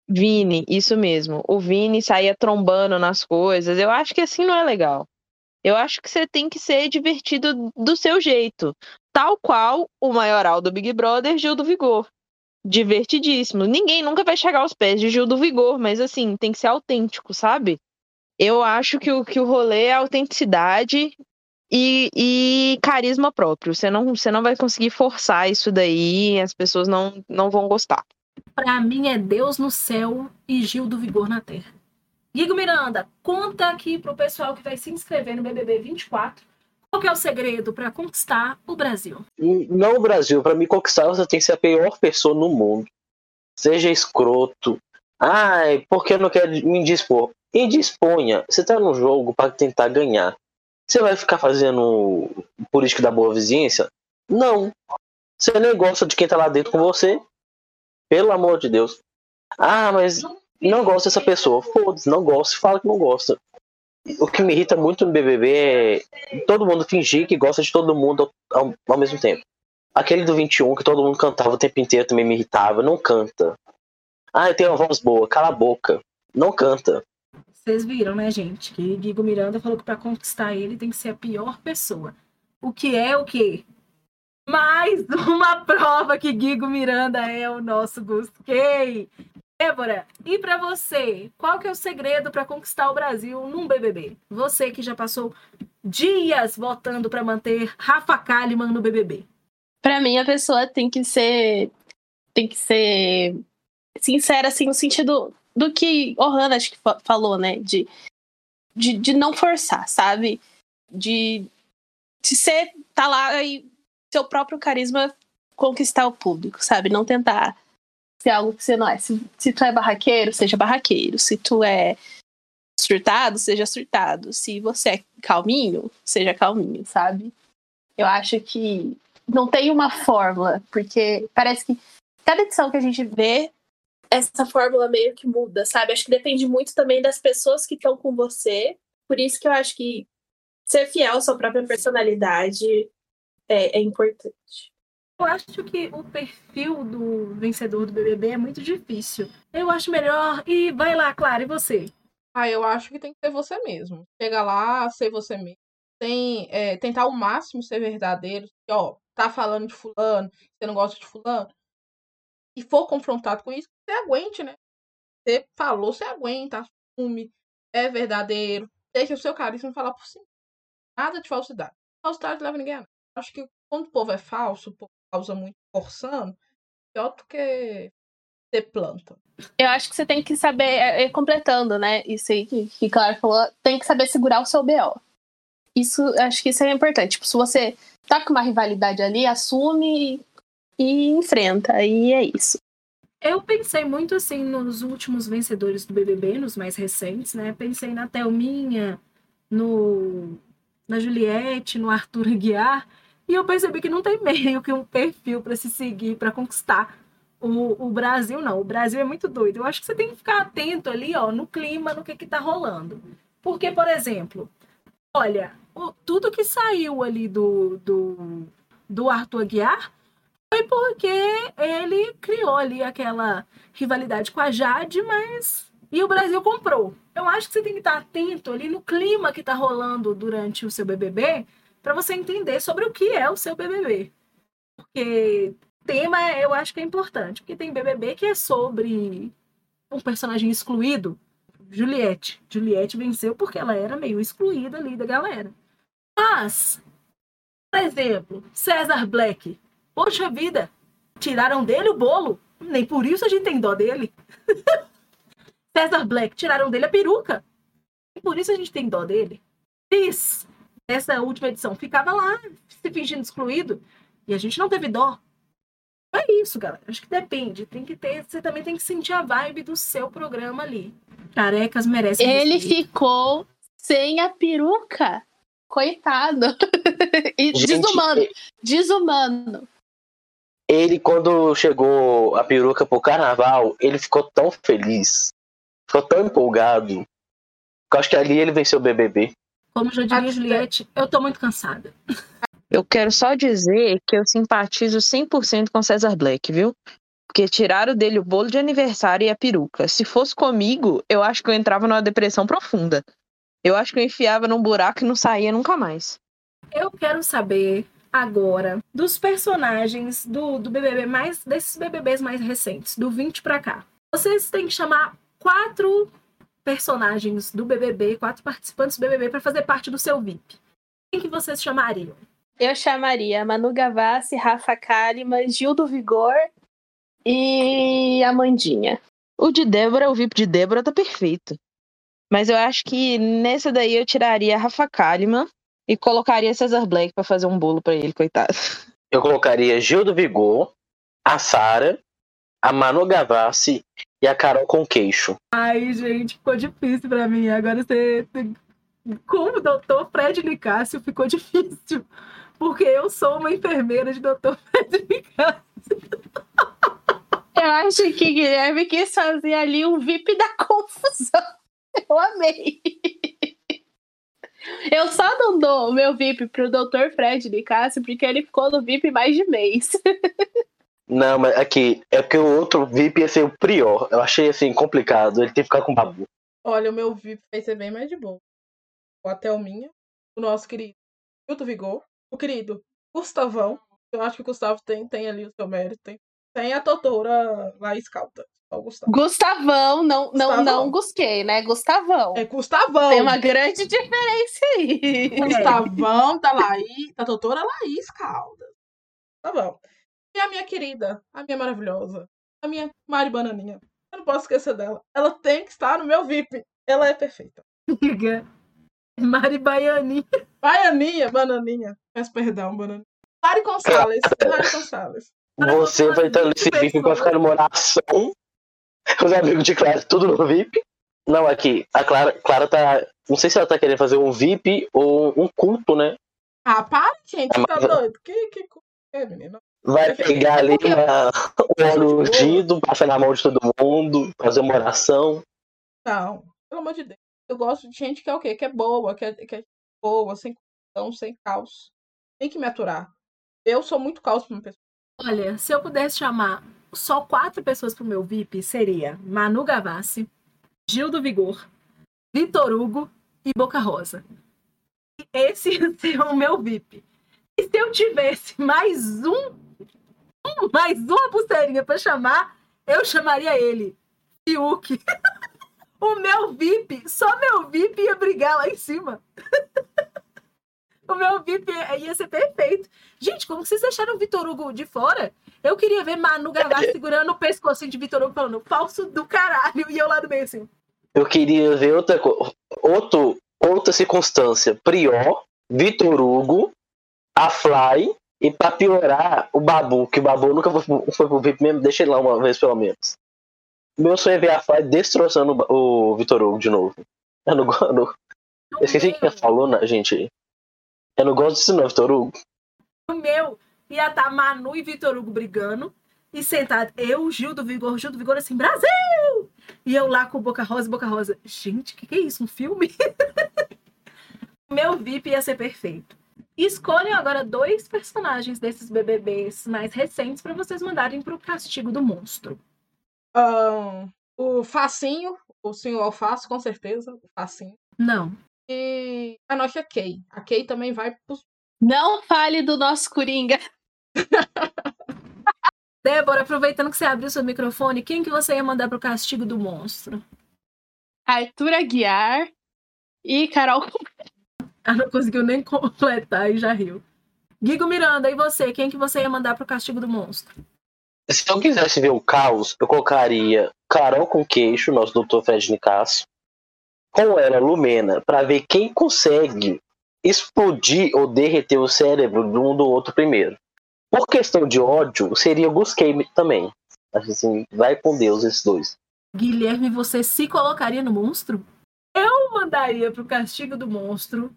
Vini, isso mesmo. O Vini saía trombando nas coisas. Eu acho que assim não é legal. Eu acho que você tem que ser divertido do seu jeito. Tal qual o maioral do Big Brother, Gil do Vigor. Divertidíssimo. Ninguém nunca vai chegar aos pés de Gil do Vigor, mas assim, tem que ser autêntico, sabe? Eu acho que o, que o rolê é autenticidade e, e carisma próprio. Você não, você não vai conseguir forçar isso daí, as pessoas não, não vão gostar. pra mim é Deus no céu e Gil do Vigor na terra. Guigo Miranda, conta aqui pro pessoal que vai se inscrever no BBB 24 qual que é o segredo pra conquistar o Brasil. Não, Brasil, pra me conquistar você tem que ser a pior pessoa no mundo. Seja escroto, Ai, porque eu não quero me indispor. Indisponha. Você tá no jogo para tentar ganhar. Você vai ficar fazendo política da boa vizinhança? Não. Você nem gosta de quem tá lá dentro com você? Pelo amor de Deus. Ah, mas não gosta dessa pessoa. Foda-se, não gosta, fala que não gosta. O que me irrita muito no BBB é todo mundo fingir que gosta de todo mundo ao, ao mesmo tempo. Aquele do 21 que todo mundo cantava o tempo inteiro também me irritava. Não canta. Ah, eu tenho uma voz boa, cala a boca. Não canta. Vocês viram, né, gente? Que Guigo Miranda falou que para conquistar ele tem que ser a pior pessoa. O que é o quê? Mais uma prova que Guigo Miranda é o nosso Gustei. Débora, e para você, qual que é o segredo para conquistar o Brasil num BBB? Você que já passou dias votando para manter Rafa Kalimann no BBB. Para mim, a pessoa tem que ser tem que ser sincera assim no sentido do que o Hannah acho que falou, né, de, de, de não forçar, sabe? De, de ser tá lá e seu próprio carisma conquistar o público, sabe? Não tentar ser algo que você não é. Se, se tu é barraqueiro, seja barraqueiro. Se tu é surtado, seja surtado. Se você é calminho, seja calminho, sabe? Eu acho que não tem uma fórmula, porque parece que cada edição que a gente vê, essa fórmula meio que muda, sabe? Acho que depende muito também das pessoas que estão com você. Por isso que eu acho que ser fiel à sua própria personalidade é, é importante. Eu acho que o perfil do vencedor do BBB é muito difícil. Eu acho melhor. E vai lá, Clara, e você? Ah, eu acho que tem que ser você mesmo. Chega lá, ser você mesmo. Tem, é, tentar ao máximo ser verdadeiro. Ó, tá falando de fulano, você não gosta de fulano. E for confrontado com isso, você aguente, né? Você falou, você aguenta, assume, é verdadeiro. Deixa o seu carisma falar por si. Nada de falsidade. Falsidade leva ninguém a nada. Acho que quando o povo é falso, o povo causa muito forçando, pior do que ter planta. Eu acho que você tem que saber, é, é, completando, né? Isso aí que, que Clara falou, tem que saber segurar o seu BO. Isso, acho que isso é importante. Tipo, se você tá com uma rivalidade ali, assume e enfrenta. E é isso. Eu pensei muito assim nos últimos vencedores do BBB, nos mais recentes, né? Pensei na Thelminha, no na Juliette, no Arthur Aguiar. E eu percebi que não tem meio que um perfil para se seguir, para conquistar o, o, Brasil, não. O Brasil é muito doido. Eu acho que você tem que ficar atento ali, ó, no clima, no que que tá rolando. Porque, por exemplo, olha, o, tudo que saiu ali do, do, do Arthur Aguiar foi porque ele criou ali aquela rivalidade com a Jade, mas. E o Brasil comprou. Eu acho que você tem que estar atento ali no clima que tá rolando durante o seu BBB para você entender sobre o que é o seu BBB. Porque tema eu acho que é importante, porque tem BBB que é sobre um personagem excluído, Juliette. Juliette venceu porque ela era meio excluída ali da galera. Mas, por exemplo, César Black. Poxa vida, tiraram dele o bolo. Nem por isso a gente tem dó dele. César Black, tiraram dele a peruca. Nem por isso a gente tem dó dele. Cris, nessa última edição ficava lá se fingindo excluído e a gente não teve dó. É isso, galera. Acho que depende. Tem que ter, você também tem que sentir a vibe do seu programa ali. Carecas merecem. Ele respeito. ficou sem a peruca. Coitado. e gente, desumano. Ele... Desumano. Ele, quando chegou a peruca pro carnaval, ele ficou tão feliz. Ficou tão empolgado. Eu acho que ali ele venceu o BBB. Como já diria Juliette, eu tô muito cansada. Eu quero só dizer que eu simpatizo 100% com César Black, viu? Porque tiraram dele o bolo de aniversário e a peruca. Se fosse comigo, eu acho que eu entrava numa depressão profunda. Eu acho que eu enfiava num buraco e não saía nunca mais. Eu quero saber agora dos personagens do, do BBB mais desses BBBs mais recentes, do 20 para cá. Vocês têm que chamar quatro personagens do BBB, quatro participantes do BBB para fazer parte do seu VIP. Quem que vocês chamariam? Eu chamaria Manu Gavassi, Rafa Kalimann, Gil do Vigor e Amandinha. O de Débora, o VIP de Débora tá perfeito. Mas eu acho que nessa daí eu tiraria a Rafa Kalimann e colocaria Cesar Black para fazer um bolo para ele, coitado. Eu colocaria Gil do Vigor, a Sara, a Manu Gavassi e a Carol com queixo. Ai, gente, ficou difícil pra mim. Agora você. Como doutor Fred Nicásio ficou difícil. Porque eu sou uma enfermeira de doutor Fred Nicásio. Eu acho que Guilherme quis fazer ali um VIP da confusão. Eu amei. Eu só não dou o meu VIP pro Dr. Fred Nicásio porque ele ficou no VIP mais de mês. Não, mas aqui, é porque o outro VIP ia ser o Prior. Eu achei assim complicado, ele tem que ficar com o babu. Olha, o meu VIP vai ser bem mais de boa. O Atelminha, o nosso querido Milton Vigor, o querido Gustavão. Eu acho que o Gustavo tem, tem ali o seu mérito. Tem, tem a doutora Laís Calta. Só o Gustavo. Gustavão, não, não, Gustavão. não Gusquei, né? Gustavão. É Gustavão. Tem uma grande diferença aí. Gustavão da Laís, da doutora Laís Caldas. Tá bom. E a minha querida, a minha maravilhosa, a minha Mari Bananinha. Eu não posso esquecer dela. Ela tem que estar no meu VIP. Ela é perfeita. Amiga. Mari Baiani. Baianinha, bananinha. Peço perdão, bananinha. Mari Gonçalves. Mari Gonçalves. Você vai estar nesse VIP pra ficar numa oração. Os amigos de Clara, tudo no VIP. Não, aqui, a Clara, Clara tá. Não sei se ela tá querendo fazer um VIP ou um culto, né? Ah, para, gente. Ah, Tá doido? Que, que, que menina? Vai pegar ali Porque- uma, um ungido, passar na mão de todo mundo, fazer uma oração. Não, pelo amor de Deus. Eu gosto de gente que é o quê? Que é boa, que é, que é boa, sem confusão, sem caos. Tem que me aturar. Eu sou muito caos pra uma pessoa. Olha, se eu pudesse chamar só quatro pessoas pro meu VIP, seria Manu Gavassi, Gil do Vigor, Vitor Hugo e Boca Rosa. E Esse ser o meu VIP. E se eu tivesse mais um, um- mais uma pulseirinha pra chamar, eu chamaria ele, Fiuk. o meu VIP, só meu VIP ia brigar lá em cima. o meu VIP ia ser perfeito. Gente, como vocês deixaram o Vitor Hugo de fora? Eu queria ver Manu Gavassi segurando o pescocinho de Vitor Hugo falando falso do caralho. E eu lá do meio assim. Eu queria ver outra. Outro, outra circunstância. Prior, Vitor Hugo, a Fly e pra piorar, o Babu, que o Babu nunca foi, pro- foi pro VIP mesmo, deixa ele lá uma vez pelo menos. Meu sonho é ver a Fly destroçando o Vitor Hugo de novo. Eu não gosto. Eu esqueci o que ela falou, né, gente. Eu não gosto disso não, Vitor Hugo. O meu ia estar Manu e Vitor Hugo brigando. E sentado, eu, Gil do Vigor, Gil do Vigor, assim, Brasil! E eu lá com Boca Rosa Boca Rosa. Gente, o que, que é isso? Um filme? meu VIP ia ser perfeito. Escolham agora dois personagens desses BBBs mais recentes para vocês mandarem pro castigo do monstro. Ahn, o Facinho, o senhor Alface, com certeza. O Facinho. Não. E a nossa Kay. A Kay também vai pros. Não fale do nosso Coringa. Débora, aproveitando que você abriu seu microfone, quem que você ia mandar pro castigo do monstro? Arthur Aguiar e Carol. Ela não conseguiu nem completar e já riu. Guigo Miranda, e você? Quem que você ia mandar pro castigo do monstro? Se eu quisesse ver o caos, eu colocaria Carol com queixo, nosso doutor Fred Nicasso, com ela, Lumena, pra ver quem consegue explodir ou derreter o cérebro de um do outro primeiro. Por questão de ódio, seria o Gusquei também. Acho assim, vai com Deus esses dois. Guilherme, você se colocaria no monstro? Eu mandaria pro castigo do monstro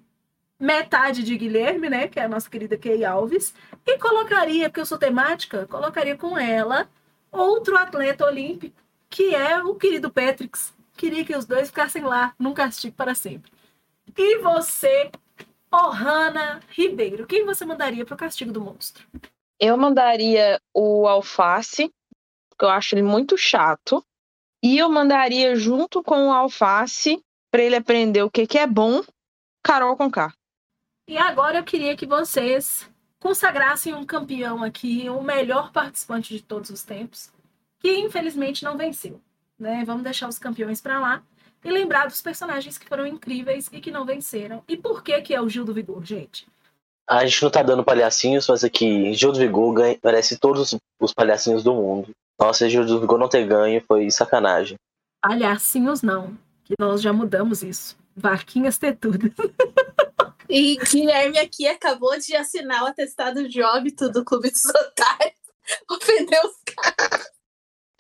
metade de Guilherme, né? Que é a nossa querida Kay Alves. E colocaria, porque eu sou temática, colocaria com ela outro atleta olímpico, que é o querido Petrix. Queria que os dois ficassem lá num castigo para sempre. E você, Ohana Ribeiro, quem você mandaria pro castigo do monstro? Eu mandaria o alface, porque eu acho ele muito chato. E eu mandaria junto com o alface, para ele aprender o que, que é bom, Carol com. E agora eu queria que vocês consagrassem um campeão aqui, o melhor participante de todos os tempos, que infelizmente não venceu. Né? Vamos deixar os campeões para lá e lembrar dos personagens que foram incríveis e que não venceram. E por que que é o Gil do Vigor, gente? A gente não tá dando palhacinhos, mas aqui, Gil do Vigor ganha, merece todos os palhacinhos do mundo. Nossa, Gil do Vigor não ter ganho foi sacanagem. Palhacinhos não, que nós já mudamos isso. Vaquinhas tetudas. E Guilherme aqui acabou de assinar o atestado de óbito do Clube dos Otários. Ofendeu os caras.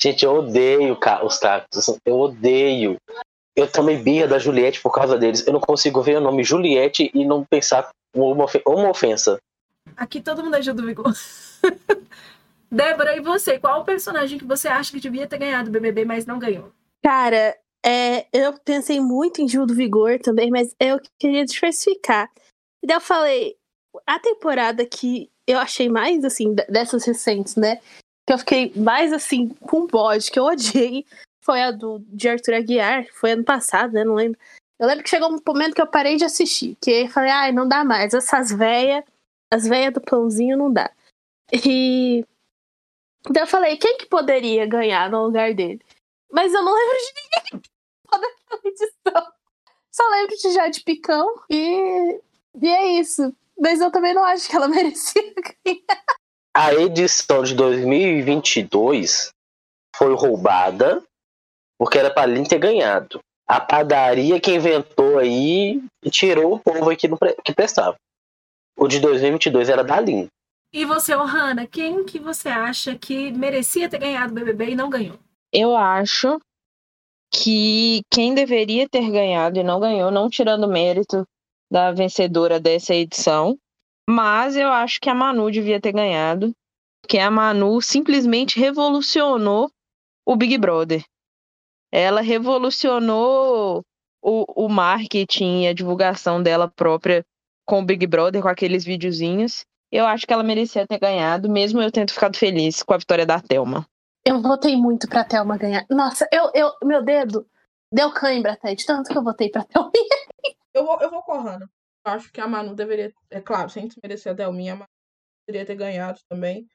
Gente, eu odeio os cactos. Eu odeio. Eu tomei birra da Juliette por causa deles. Eu não consigo ver o nome Juliette e não pensar uma, ofe- uma ofensa. Aqui todo mundo é Gil do Vigor. Débora, e você? Qual o personagem que você acha que devia ter ganhado o BBB, mas não ganhou? Cara, é, eu pensei muito em Gil do Vigor também, mas eu queria diversificar. E daí eu falei, a temporada que eu achei mais, assim, dessas recentes, né? Que eu fiquei mais, assim, com bode, que eu odiei, foi a do, de Arthur Aguiar, foi ano passado, né? Não lembro. Eu lembro que chegou um momento que eu parei de assistir, que eu falei, ai, não dá mais, essas véias, as véias do pãozinho não dá. E daí eu falei, quem que poderia ganhar no lugar dele? Mas eu não lembro de ninguém daquela edição. Só lembro de Jade Picão e, e é isso. Mas eu também não acho que ela merecia ganhar. A edição de 2022 foi roubada porque era pra Lin ter ganhado. A padaria que inventou aí e tirou o povo aí que, não pre- que prestava. O de 2022 era da Lin. E você, Ohana, quem que você acha que merecia ter ganhado o BBB e não ganhou? Eu acho que quem deveria ter ganhado e não ganhou, não tirando mérito da vencedora dessa edição, mas eu acho que a Manu devia ter ganhado, porque a Manu simplesmente revolucionou o Big Brother. Ela revolucionou o, o marketing e a divulgação dela própria com o Big Brother, com aqueles videozinhos. Eu acho que ela merecia ter ganhado, mesmo eu tendo ficado feliz com a vitória da Thelma. Eu votei muito pra Thelma ganhar. Nossa, eu, eu, meu dedo deu cãibra até, de tanto que eu votei pra Thelma. Eu vou, eu vou com a Hannah. Acho que a Manu deveria. É claro, sem desmerecer a Delminha, a Manu deveria ter ganhado também.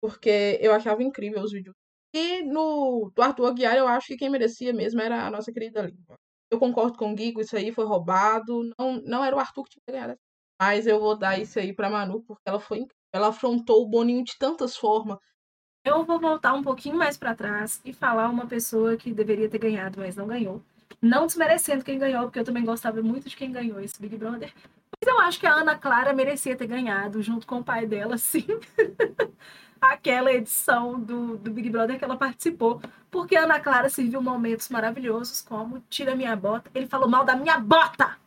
Porque eu achava incrível os vídeos. E no do Arthur Aguiar, eu acho que quem merecia mesmo era a nossa querida Lima. Eu concordo com o Guigo, isso aí foi roubado. Não, não era o Arthur que tinha ganhar. Mas eu vou dar isso aí pra Manu, porque ela foi incrível. Ela afrontou o Boninho de tantas formas. Eu vou voltar um pouquinho mais pra trás e falar uma pessoa que deveria ter ganhado, mas não ganhou. Não desmerecendo quem ganhou, porque eu também gostava muito de quem ganhou esse Big Brother. Mas eu acho que a Ana Clara merecia ter ganhado, junto com o pai dela, sim. Aquela edição do, do Big Brother que ela participou. Porque a Ana Clara serviu momentos maravilhosos, como Tira Minha Bota. Ele falou mal da minha bota!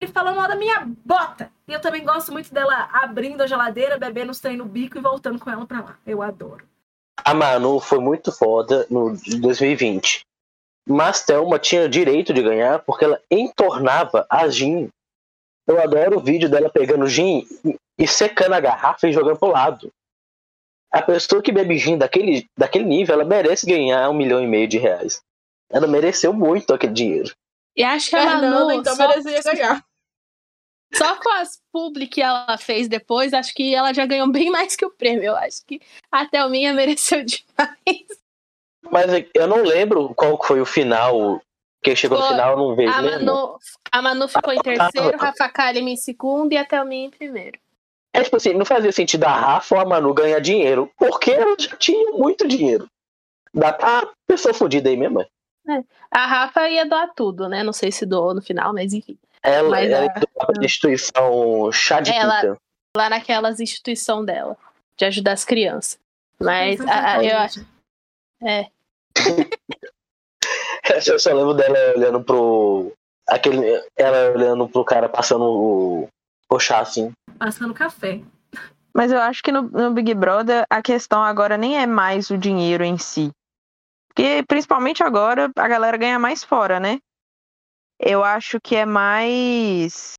Ele falou mal da minha bota! E eu também gosto muito dela abrindo a geladeira, bebendo os trem no bico e voltando com ela pra lá. Eu adoro. A Manu foi muito foda no de 2020. Mas Thelma tinha direito de ganhar porque ela entornava a gin. Eu adoro o vídeo dela pegando gin e- e secando a garrafa e jogando pro lado. A pessoa que bebe gin daquele, daquele nível, ela merece ganhar um milhão e meio de reais. Ela mereceu muito aquele dinheiro. E acho que a Fernanda, Manu, então só, merecia ganhar. Só com as publi que ela fez depois, acho que ela já ganhou bem mais que o prêmio. Eu acho que a Thelminha mereceu demais. Mas eu não lembro qual foi o final. Quem chegou no Foi. final, eu não vejo A. Manu, a Manu ficou em terceiro, Rafa Kalimann em segundo e a Thelminha em primeiro. É tipo assim, não fazia sentido a Rafa ou a Manu ganhar dinheiro, porque ela já tinha muito dinheiro. Dá pra pessoa fodida aí mesmo. é. A Rafa ia doar tudo, né? Não sei se doou no final, mas enfim. Ela, Mas ela a- entrou pra instituição chá de Ela-. Lá naquelas instituição dela, de ajudar as crianças. Mas a- a- eu acho. É. Eu só lembro dela olhando pro. Aquele, ela olhando pro cara passando o, o chá assim. Passando café. Mas eu acho que no, no Big Brother a questão agora nem é mais o dinheiro em si. Porque principalmente agora a galera ganha mais fora, né? Eu acho que é mais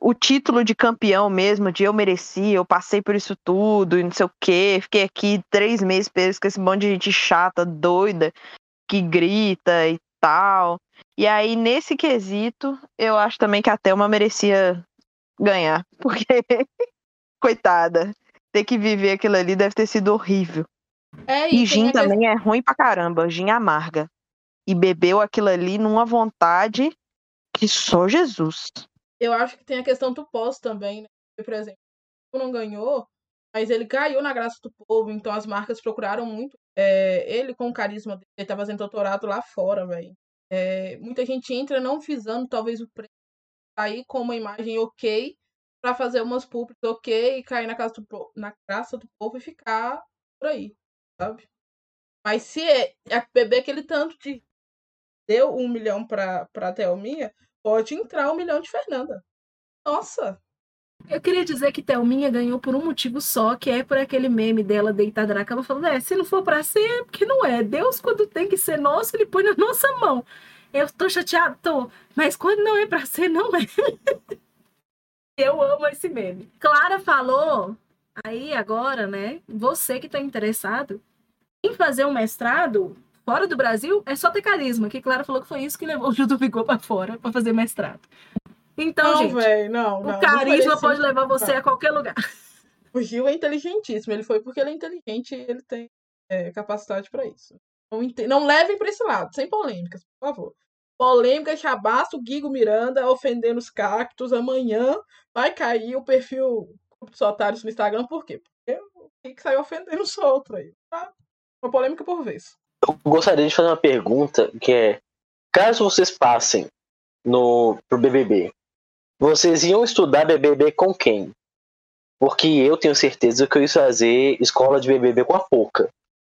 o título de campeão mesmo, de eu mereci, eu passei por isso tudo, e não sei o quê. Fiquei aqui três meses preso com esse monte de gente chata, doida, que grita e tal. E aí, nesse quesito, eu acho também que a Thelma merecia ganhar. Porque coitada. Ter que viver aquilo ali deve ter sido horrível. É, E tem gin questão- também é ruim pra caramba, gin amarga. E bebeu aquilo ali numa vontade que só Jesus. Eu acho que tem a questão do pós também, né? Por exemplo, o não ganhou, mas ele caiu na graça do povo, então as marcas procuraram muito é, ele com o carisma dele, ele tá fazendo doutorado lá fora, velho. É, muita gente entra não visando talvez o preço, sair com uma imagem ok pra fazer umas públicas ok e cair na, casa do, na graça do povo e ficar por aí, sabe? Mas se é, é beber aquele tanto de deu um milhão pra, pra Thelminha, pode entrar um milhão de Fernanda. Nossa! Eu queria dizer que Thelminha ganhou por um motivo só, que é por aquele meme dela deitada na cama falando: é, se não for pra ser, é porque não é. Deus, quando tem que ser nosso, ele põe na nossa mão. Eu tô chateado, tô. Mas quando não é pra ser, não é. Eu amo esse meme. Clara falou aí agora, né? Você que tá interessado em fazer um mestrado fora do Brasil, é só ter carisma. Que Clara falou que foi isso que levou o Gil do Vigor pra fora pra fazer mestrado. Então, não, gente, véi, não, o não. carisma não pode levar você a qualquer lugar. O Gil é inteligentíssimo. Ele foi porque ele é inteligente e ele tem é, capacidade pra isso. Não, não levem pra esse lado, sem polêmicas, por favor. Polêmica, chabaço, Guigo Miranda ofendendo os cactos. Amanhã vai cair o perfil dos otários no Instagram. Por quê? Porque o que saiu ofendendo os outros aí. Tá? Uma polêmica por vez. Eu gostaria de fazer uma pergunta que é: caso vocês passem no pro BBB, vocês iam estudar BBB com quem? Porque eu tenho certeza que eu ia fazer escola de BBB com a Pouca,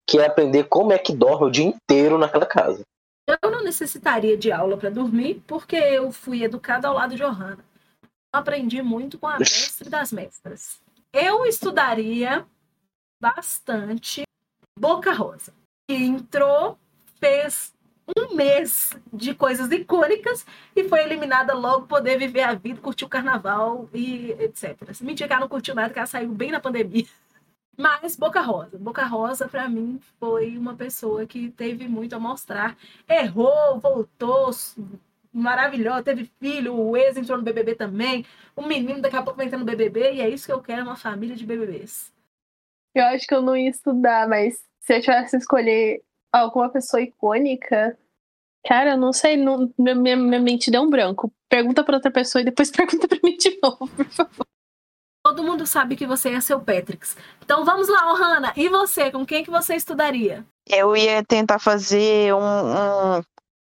que é aprender como é que dorme o dia inteiro naquela casa. Eu não necessitaria de aula para dormir, porque eu fui educada ao lado de Johanna. Aprendi muito com a mestre das mestras. Eu estudaria bastante Boca Rosa. Entrou, fez um mês de coisas icônicas e foi eliminada logo poder viver a vida, curtir o carnaval e etc. Mentira que ela não curtiu nada, que ela saiu bem na pandemia. Mas Boca Rosa. Boca Rosa, para mim, foi uma pessoa que teve muito a mostrar. Errou, voltou, maravilhosa, teve filho, o ex entrou no BBB também. O menino daqui a pouco vai entrar no BBB e é isso que eu quero, uma família de BBBs. Eu acho que eu não ia estudar, mas se eu tivesse que escolher alguma pessoa icônica, cara, eu não sei, não, minha, minha, minha mente deu um branco. Pergunta pra outra pessoa e depois pergunta pra mim de novo, por favor. Todo mundo sabe que você é seu Patrix. Então vamos lá, Ohana. E você, com quem que você estudaria? Eu ia tentar fazer um, um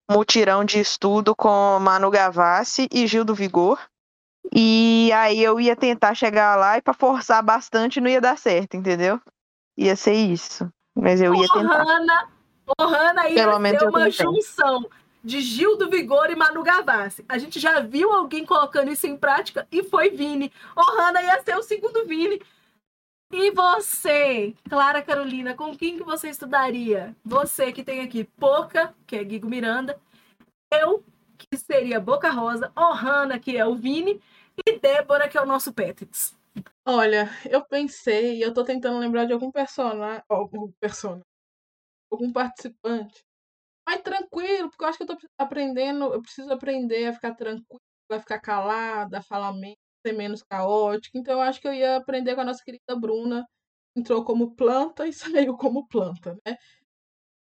mutirão de estudo com Manu Gavassi e Gil do Vigor. E aí eu ia tentar chegar lá e pra forçar bastante não ia dar certo, entendeu? Ia ser isso. Mas eu ia tentar. Ohana, Ohana ia Pelo menos ser uma junção de Gil do Vigor e Manu Gavassi. A gente já viu alguém colocando isso em prática e foi Vini. Ohana ia ser o segundo Vini. E você, Clara Carolina, com quem que você estudaria? Você que tem aqui Poca, que é Guigo Miranda, eu, que seria Boca Rosa, Ohana, que é o Vini, e Débora, que é o nosso Patrix. Olha, eu pensei, eu tô tentando lembrar de algum personagem, algum personagem, algum participante. Mas tranquilo, porque eu acho que eu tô aprendendo, eu preciso aprender a ficar tranquilo, a ficar calada, a falar menos, ser menos caótica. Então eu acho que eu ia aprender com a nossa querida Bruna. Entrou como planta e saiu como planta, né?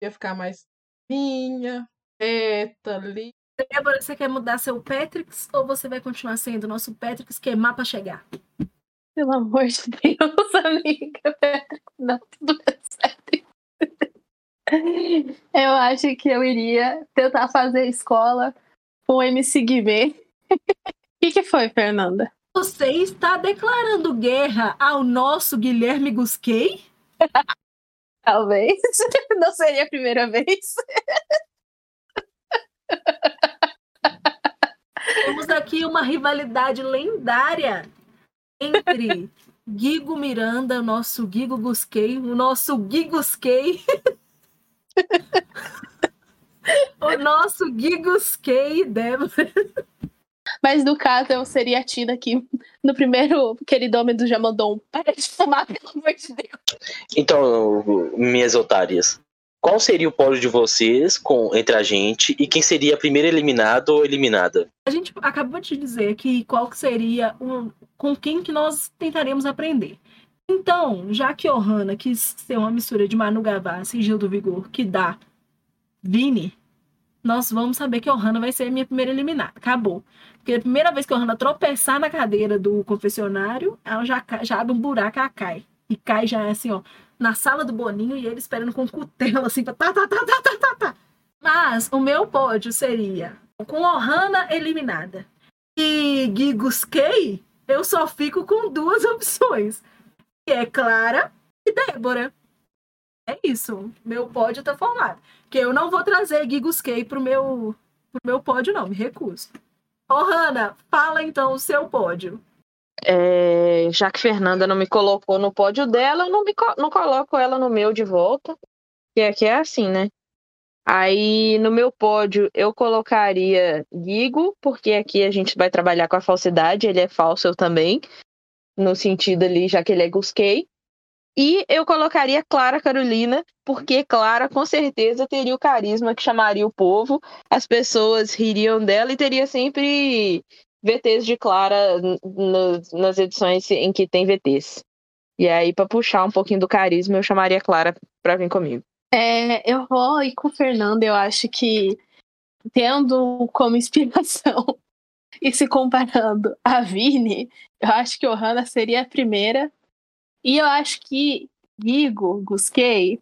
Ia ficar mais minha, reta, ali. Débora, você quer mudar seu Patrix ou você vai continuar sendo nosso Patrix queimar pra chegar? Pelo amor de Deus, amiga. Não, tudo certo. Eu acho que eu iria tentar fazer escola com o MC Guimê. O que, que foi, Fernanda? Você está declarando guerra ao nosso Guilherme Gusquet? Talvez. Não seria a primeira vez. Temos aqui uma rivalidade lendária entre Guigo Miranda, o nosso Guigo Gusquei, o nosso Guigusquei. o nosso Guigusquei, Débora. Mas no caso, eu seria a Tina que no primeiro queridômetro já mandou um para de fumar, pelo amor de Deus. Então, minhas otárias, qual seria o pódio de vocês com, entre a gente e quem seria a primeira eliminada ou eliminada? A gente acabou de dizer que qual que seria um, com quem que nós tentaríamos aprender. Então, já que Ohana quis ser uma mistura de Manu Gavassi e Gil do Vigor, que dá Vini, nós vamos saber que Ohana vai ser a minha primeira eliminada. Acabou. Porque a primeira vez que Ohana tropeçar na cadeira do confessionário, ela já, já abre um buraco, ela cai. E cai já assim, ó, na sala do Boninho e ele esperando com um cutelo, assim, pra tá, tá, tá, tá, tá, tá, tá. Mas o meu pódio seria com Ohana eliminada e Gigusquei, eu só fico com duas opções. Que é Clara e Débora. É isso. Meu pódio tá formado. Que eu não vou trazer Gigusquei pro meu, pro meu pódio, não. Me recuso. Ô, Hanna, fala então o seu pódio. É, já que Fernanda não me colocou no pódio dela, eu não, me, não coloco ela no meu de volta. Que aqui é assim, né? Aí no meu pódio eu colocaria Gigo, porque aqui a gente vai trabalhar com a falsidade, ele é falso eu também, no sentido ali, já que ele é Gusquei. E eu colocaria Clara Carolina, porque Clara com certeza teria o carisma que chamaria o povo, as pessoas ririam dela e teria sempre VTs de Clara no, nas edições em que tem VTs. E aí, para puxar um pouquinho do carisma, eu chamaria Clara para vir comigo. É, eu vou ir com o Fernando, eu acho que tendo como inspiração e se comparando a Vini, eu acho que Ohana seria a primeira e eu acho que Gigo, Gusquei,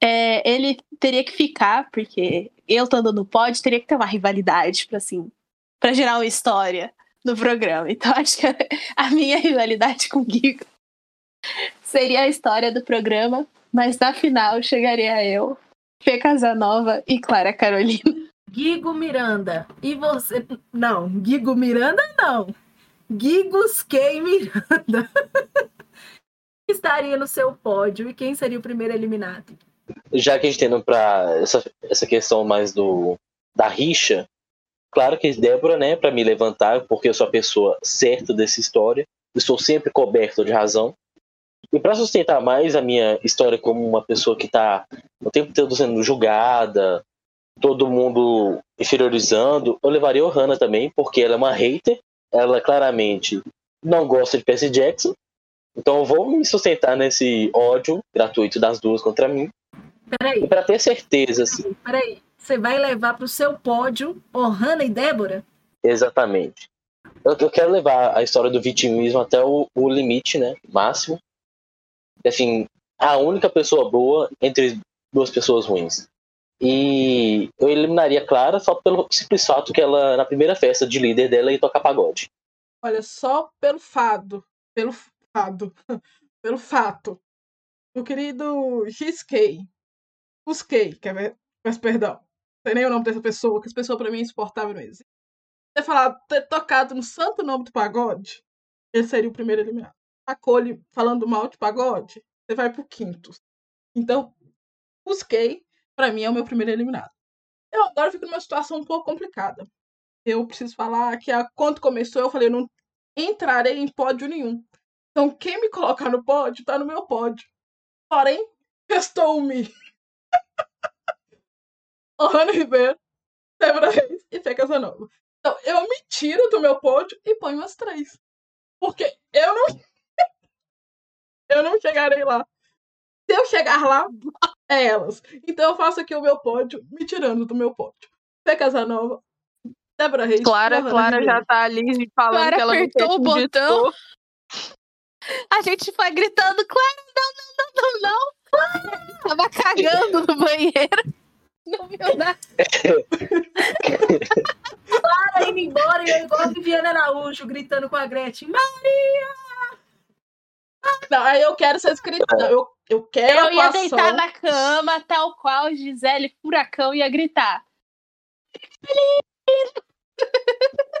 é, ele teria que ficar, porque eu estando no pod, teria que ter uma rivalidade para assim, para gerar uma história no programa. Então acho que a minha rivalidade com Gigo seria a história do programa, mas na final chegaria eu, Fê Casanova e Clara Carolina. Gigo Miranda. E você. Não, Gigo Miranda não. Gigusquei Miranda. estaria no seu pódio e quem seria o primeiro eliminado? Já que a gente tá indo pra essa, essa questão mais do da rixa, claro que Débora, né, para me levantar, porque eu sou a pessoa certa dessa história, estou sempre coberto de razão. E para sustentar mais a minha história como uma pessoa que está o tempo todo sendo julgada, todo mundo inferiorizando, eu levaria a Hannah também, porque ela é uma hater, ela claramente não gosta de Percy Jackson, então eu vou me sustentar nesse ódio gratuito das duas contra mim. Peraí. E pra ter certeza, assim. Peraí, você vai levar pro seu pódio Ohana e Débora? Exatamente. Eu, eu, quero levar a história do vitimismo até o, o limite, né? Máximo. Assim, a única pessoa boa entre duas pessoas ruins. E eu eliminaria Clara só pelo simples fato que ela, na primeira festa de líder dela, ia tocar pagode. Olha, só pelo fado, pelo fato, pelo fato, o querido XK, Busquei, quer ver? Peço perdão. Sei nem o nome dessa pessoa, que essa pessoa pra mim é insuportável, não existe. Ter falado, ter tocado no santo nome do pagode, ele seria o primeiro eliminado. Acolhe falando mal de pagode, você vai pro quinto. Então, busquei, para mim é o meu primeiro eliminado. Eu agora fico numa situação um pouco complicada. Eu preciso falar que a, quando começou, eu falei, eu não entrarei em pódio nenhum. Então, quem me colocar no pódio, tá no meu pódio. Porém, restou-me. Ohana Ribeiro, Débora Reis e Fê Casanova. Então, eu me tiro do meu pódio e ponho as três. Porque eu não. eu não chegarei lá. Se eu chegar lá, é elas. Então eu faço aqui o meu pódio, me tirando do meu pódio. Fê Casanova, Débora Reis. Clara, Clara já tá ali falando Clara que ela apertou não o botão. A gente foi gritando, Clara, não, não, não, não, não. Tava cagando no banheiro. Não viu nada. Clara indo embora e eu igual a Viviana Araújo gritando com a Gretchen. Maria! Não, aí eu quero ser escrita. Eu, eu quero Eu ia deitar na cama, tal qual Gisele Furacão ia gritar.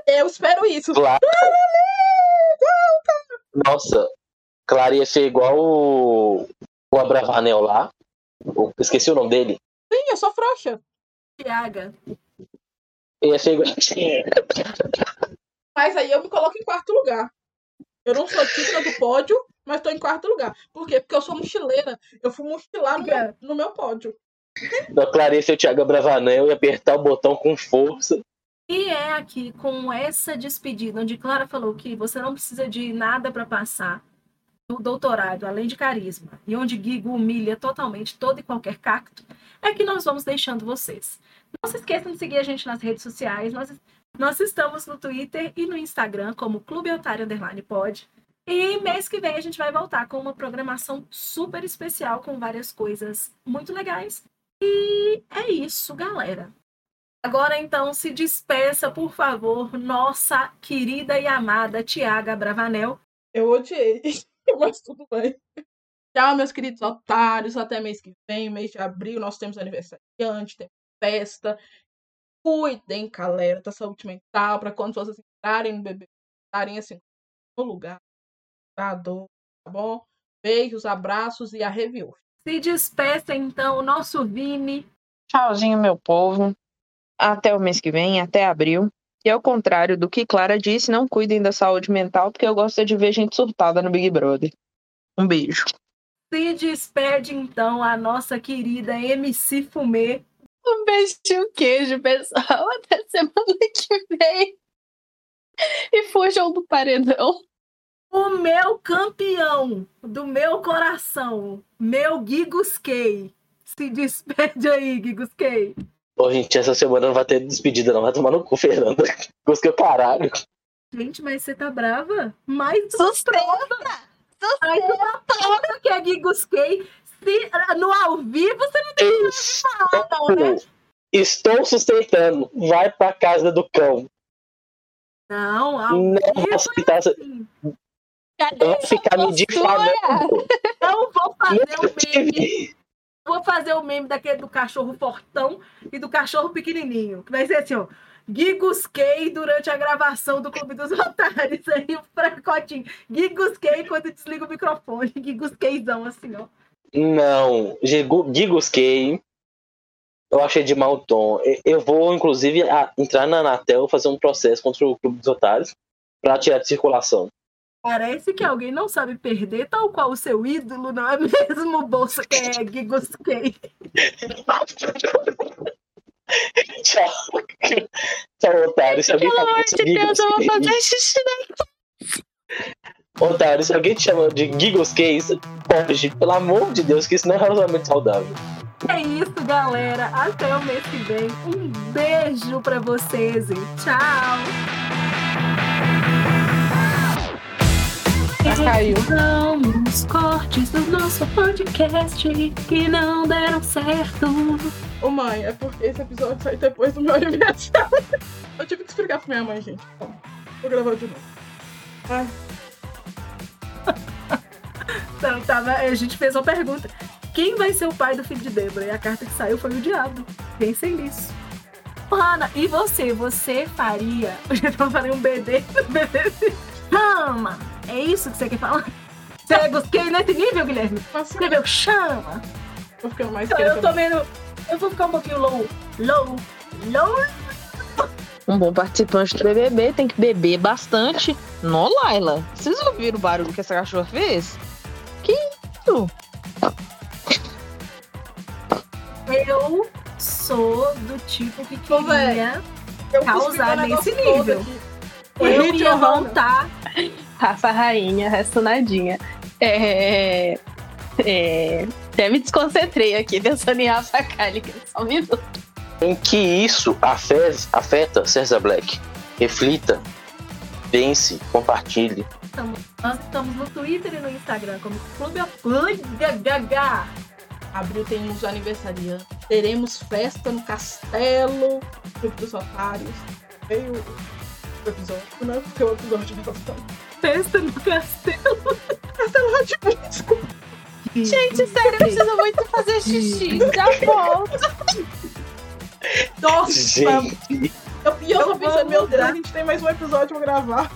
Eu espero isso. Clara. Nossa, Clara ia ser igual o, o Abravanel lá. Esqueci o nome dele. Sim, eu sou frouxa. Tiaga. Ia ser igual. Mas aí eu me coloco em quarto lugar. Eu não sou digna do pódio, mas tô em quarto lugar. Por quê? Porque eu sou mochileira. Eu fui mochilar no meu, no meu pódio. Da Clara ia ser o Thiago Abravanel e apertar o botão com força. E é aqui com essa despedida, onde Clara falou que você não precisa de nada para passar no doutorado, além de carisma, e onde Gigo humilha totalmente todo e qualquer cacto, é que nós vamos deixando vocês. Não se esqueçam de seguir a gente nas redes sociais. Nós, nós estamos no Twitter e no Instagram como Clube Otário Underline Pod. E mês que vem a gente vai voltar com uma programação super especial com várias coisas muito legais. E é isso, galera. Agora então se despeça, por favor, nossa querida e amada Tiaga Bravanel. Eu odiei. Mas tudo bem. Tchau, meus queridos otários. Até mês que vem, mês de abril, nós temos aniversariante, temos festa. Cuidem, galera, da saúde mental, para quando vocês entrarem no bebê, estarem assim, no lugar. Tá, dor, tá bom? Beijos, abraços e a review. Se despeça, então, o nosso Vini. Tchauzinho, meu povo. Até o mês que vem, até abril. E ao contrário do que Clara disse, não cuidem da saúde mental, porque eu gosto de ver gente surtada no Big Brother. Um beijo. Se despede, então, a nossa querida MC Fumê. Um beijo e um queijo, pessoal. Até semana que vem. E fujam do paredão. O meu campeão do meu coração, meu Gigusquei. Se despede aí, Gigusquei. Ô, gente, essa semana não vai ter despedida, não. Vai tomar no cu, Fernanda. Gostei caralho. Gente, mas você tá brava? Mais Sustenta! Mais uma prova que é Gigusquei. Se, no ao vivo você não tem que falar, não, né? Estou sustentando. Vai pra casa do cão. Não, ao Não, vivo é assim. Cadê Vai essa ficar me difamando. Não vou fazer o Nunca meme. Vou fazer o meme daquele do cachorro fortão e do cachorro pequenininho. Que vai ser assim, ó. Gigusquei durante a gravação do Clube dos Otários. Aí o fracotinho. Gigusquei quando desliga o microfone. Gigusqueizão, assim, ó. Não, Gigu- Gigusquei. Eu achei de mau tom. Eu vou, inclusive, entrar na Anatel fazer um processo contra o Clube dos Otários pra tirar de circulação. Parece que alguém não sabe perder, tal qual o seu ídolo, não é mesmo, Bolsa, que é Gigusquei? Tchau. Tchau, otário. Se alguém Pelo amor de Deus, eu vou fazer xixi na Otário, se alguém te chama de Gigosqueis, pode, pelo amor de Deus, que isso não é relacionamento saudável. É isso, galera. Até o mês que vem. Um beijo pra vocês e tchau! Caiu. São os cortes do nosso podcast que não deram certo. Ô mãe, é porque esse episódio sai depois do meu aniversário. Eu tive que explicar pra minha mãe, gente. Calma. Vou gravar de novo. Ai, Então, tava, a gente fez uma pergunta. Quem vai ser o pai do filho de Débora? E a carta que saiu foi o diabo. Pensem nisso. Ana, e você? Você faria? Eu faria um BD BBB? Chama! É isso que você quer falar? Você gostei nesse nível, Guilherme? nossa, Escreveu chama! vou ficando mais Então, eu tô vendo. Eu vou ficar um pouquinho low. Low. Low. Um bom participante do BBB tem que beber bastante. Nó, Laila. Vocês ouviram o barulho que essa cachorra fez? Que isso? Eu sou do tipo que Ô, queria. Eu causar nesse nível. Eu ia Ohana. Rafa Rainha, resto nadinha. É, é, até me desconcentrei aqui pensando em Rafa Kalica. Só um minuto. Em que isso afeta, afeta César Black? Reflita, pense, compartilhe. Nós estamos no Twitter e no Instagram como Clube Gaga. Abril temos aniversariante. Teremos festa no castelo. Clube dos Otários. Veio o episódio, né? Porque o episódio de relação. Festa no castelo. Castelo Hotmix. Gente, sério, eu preciso muito fazer xixi. Já volto. Nossa! Gente, Eu, e eu, Eu tô pensando, meu Deus, a gente tem mais um episódio pra gravar.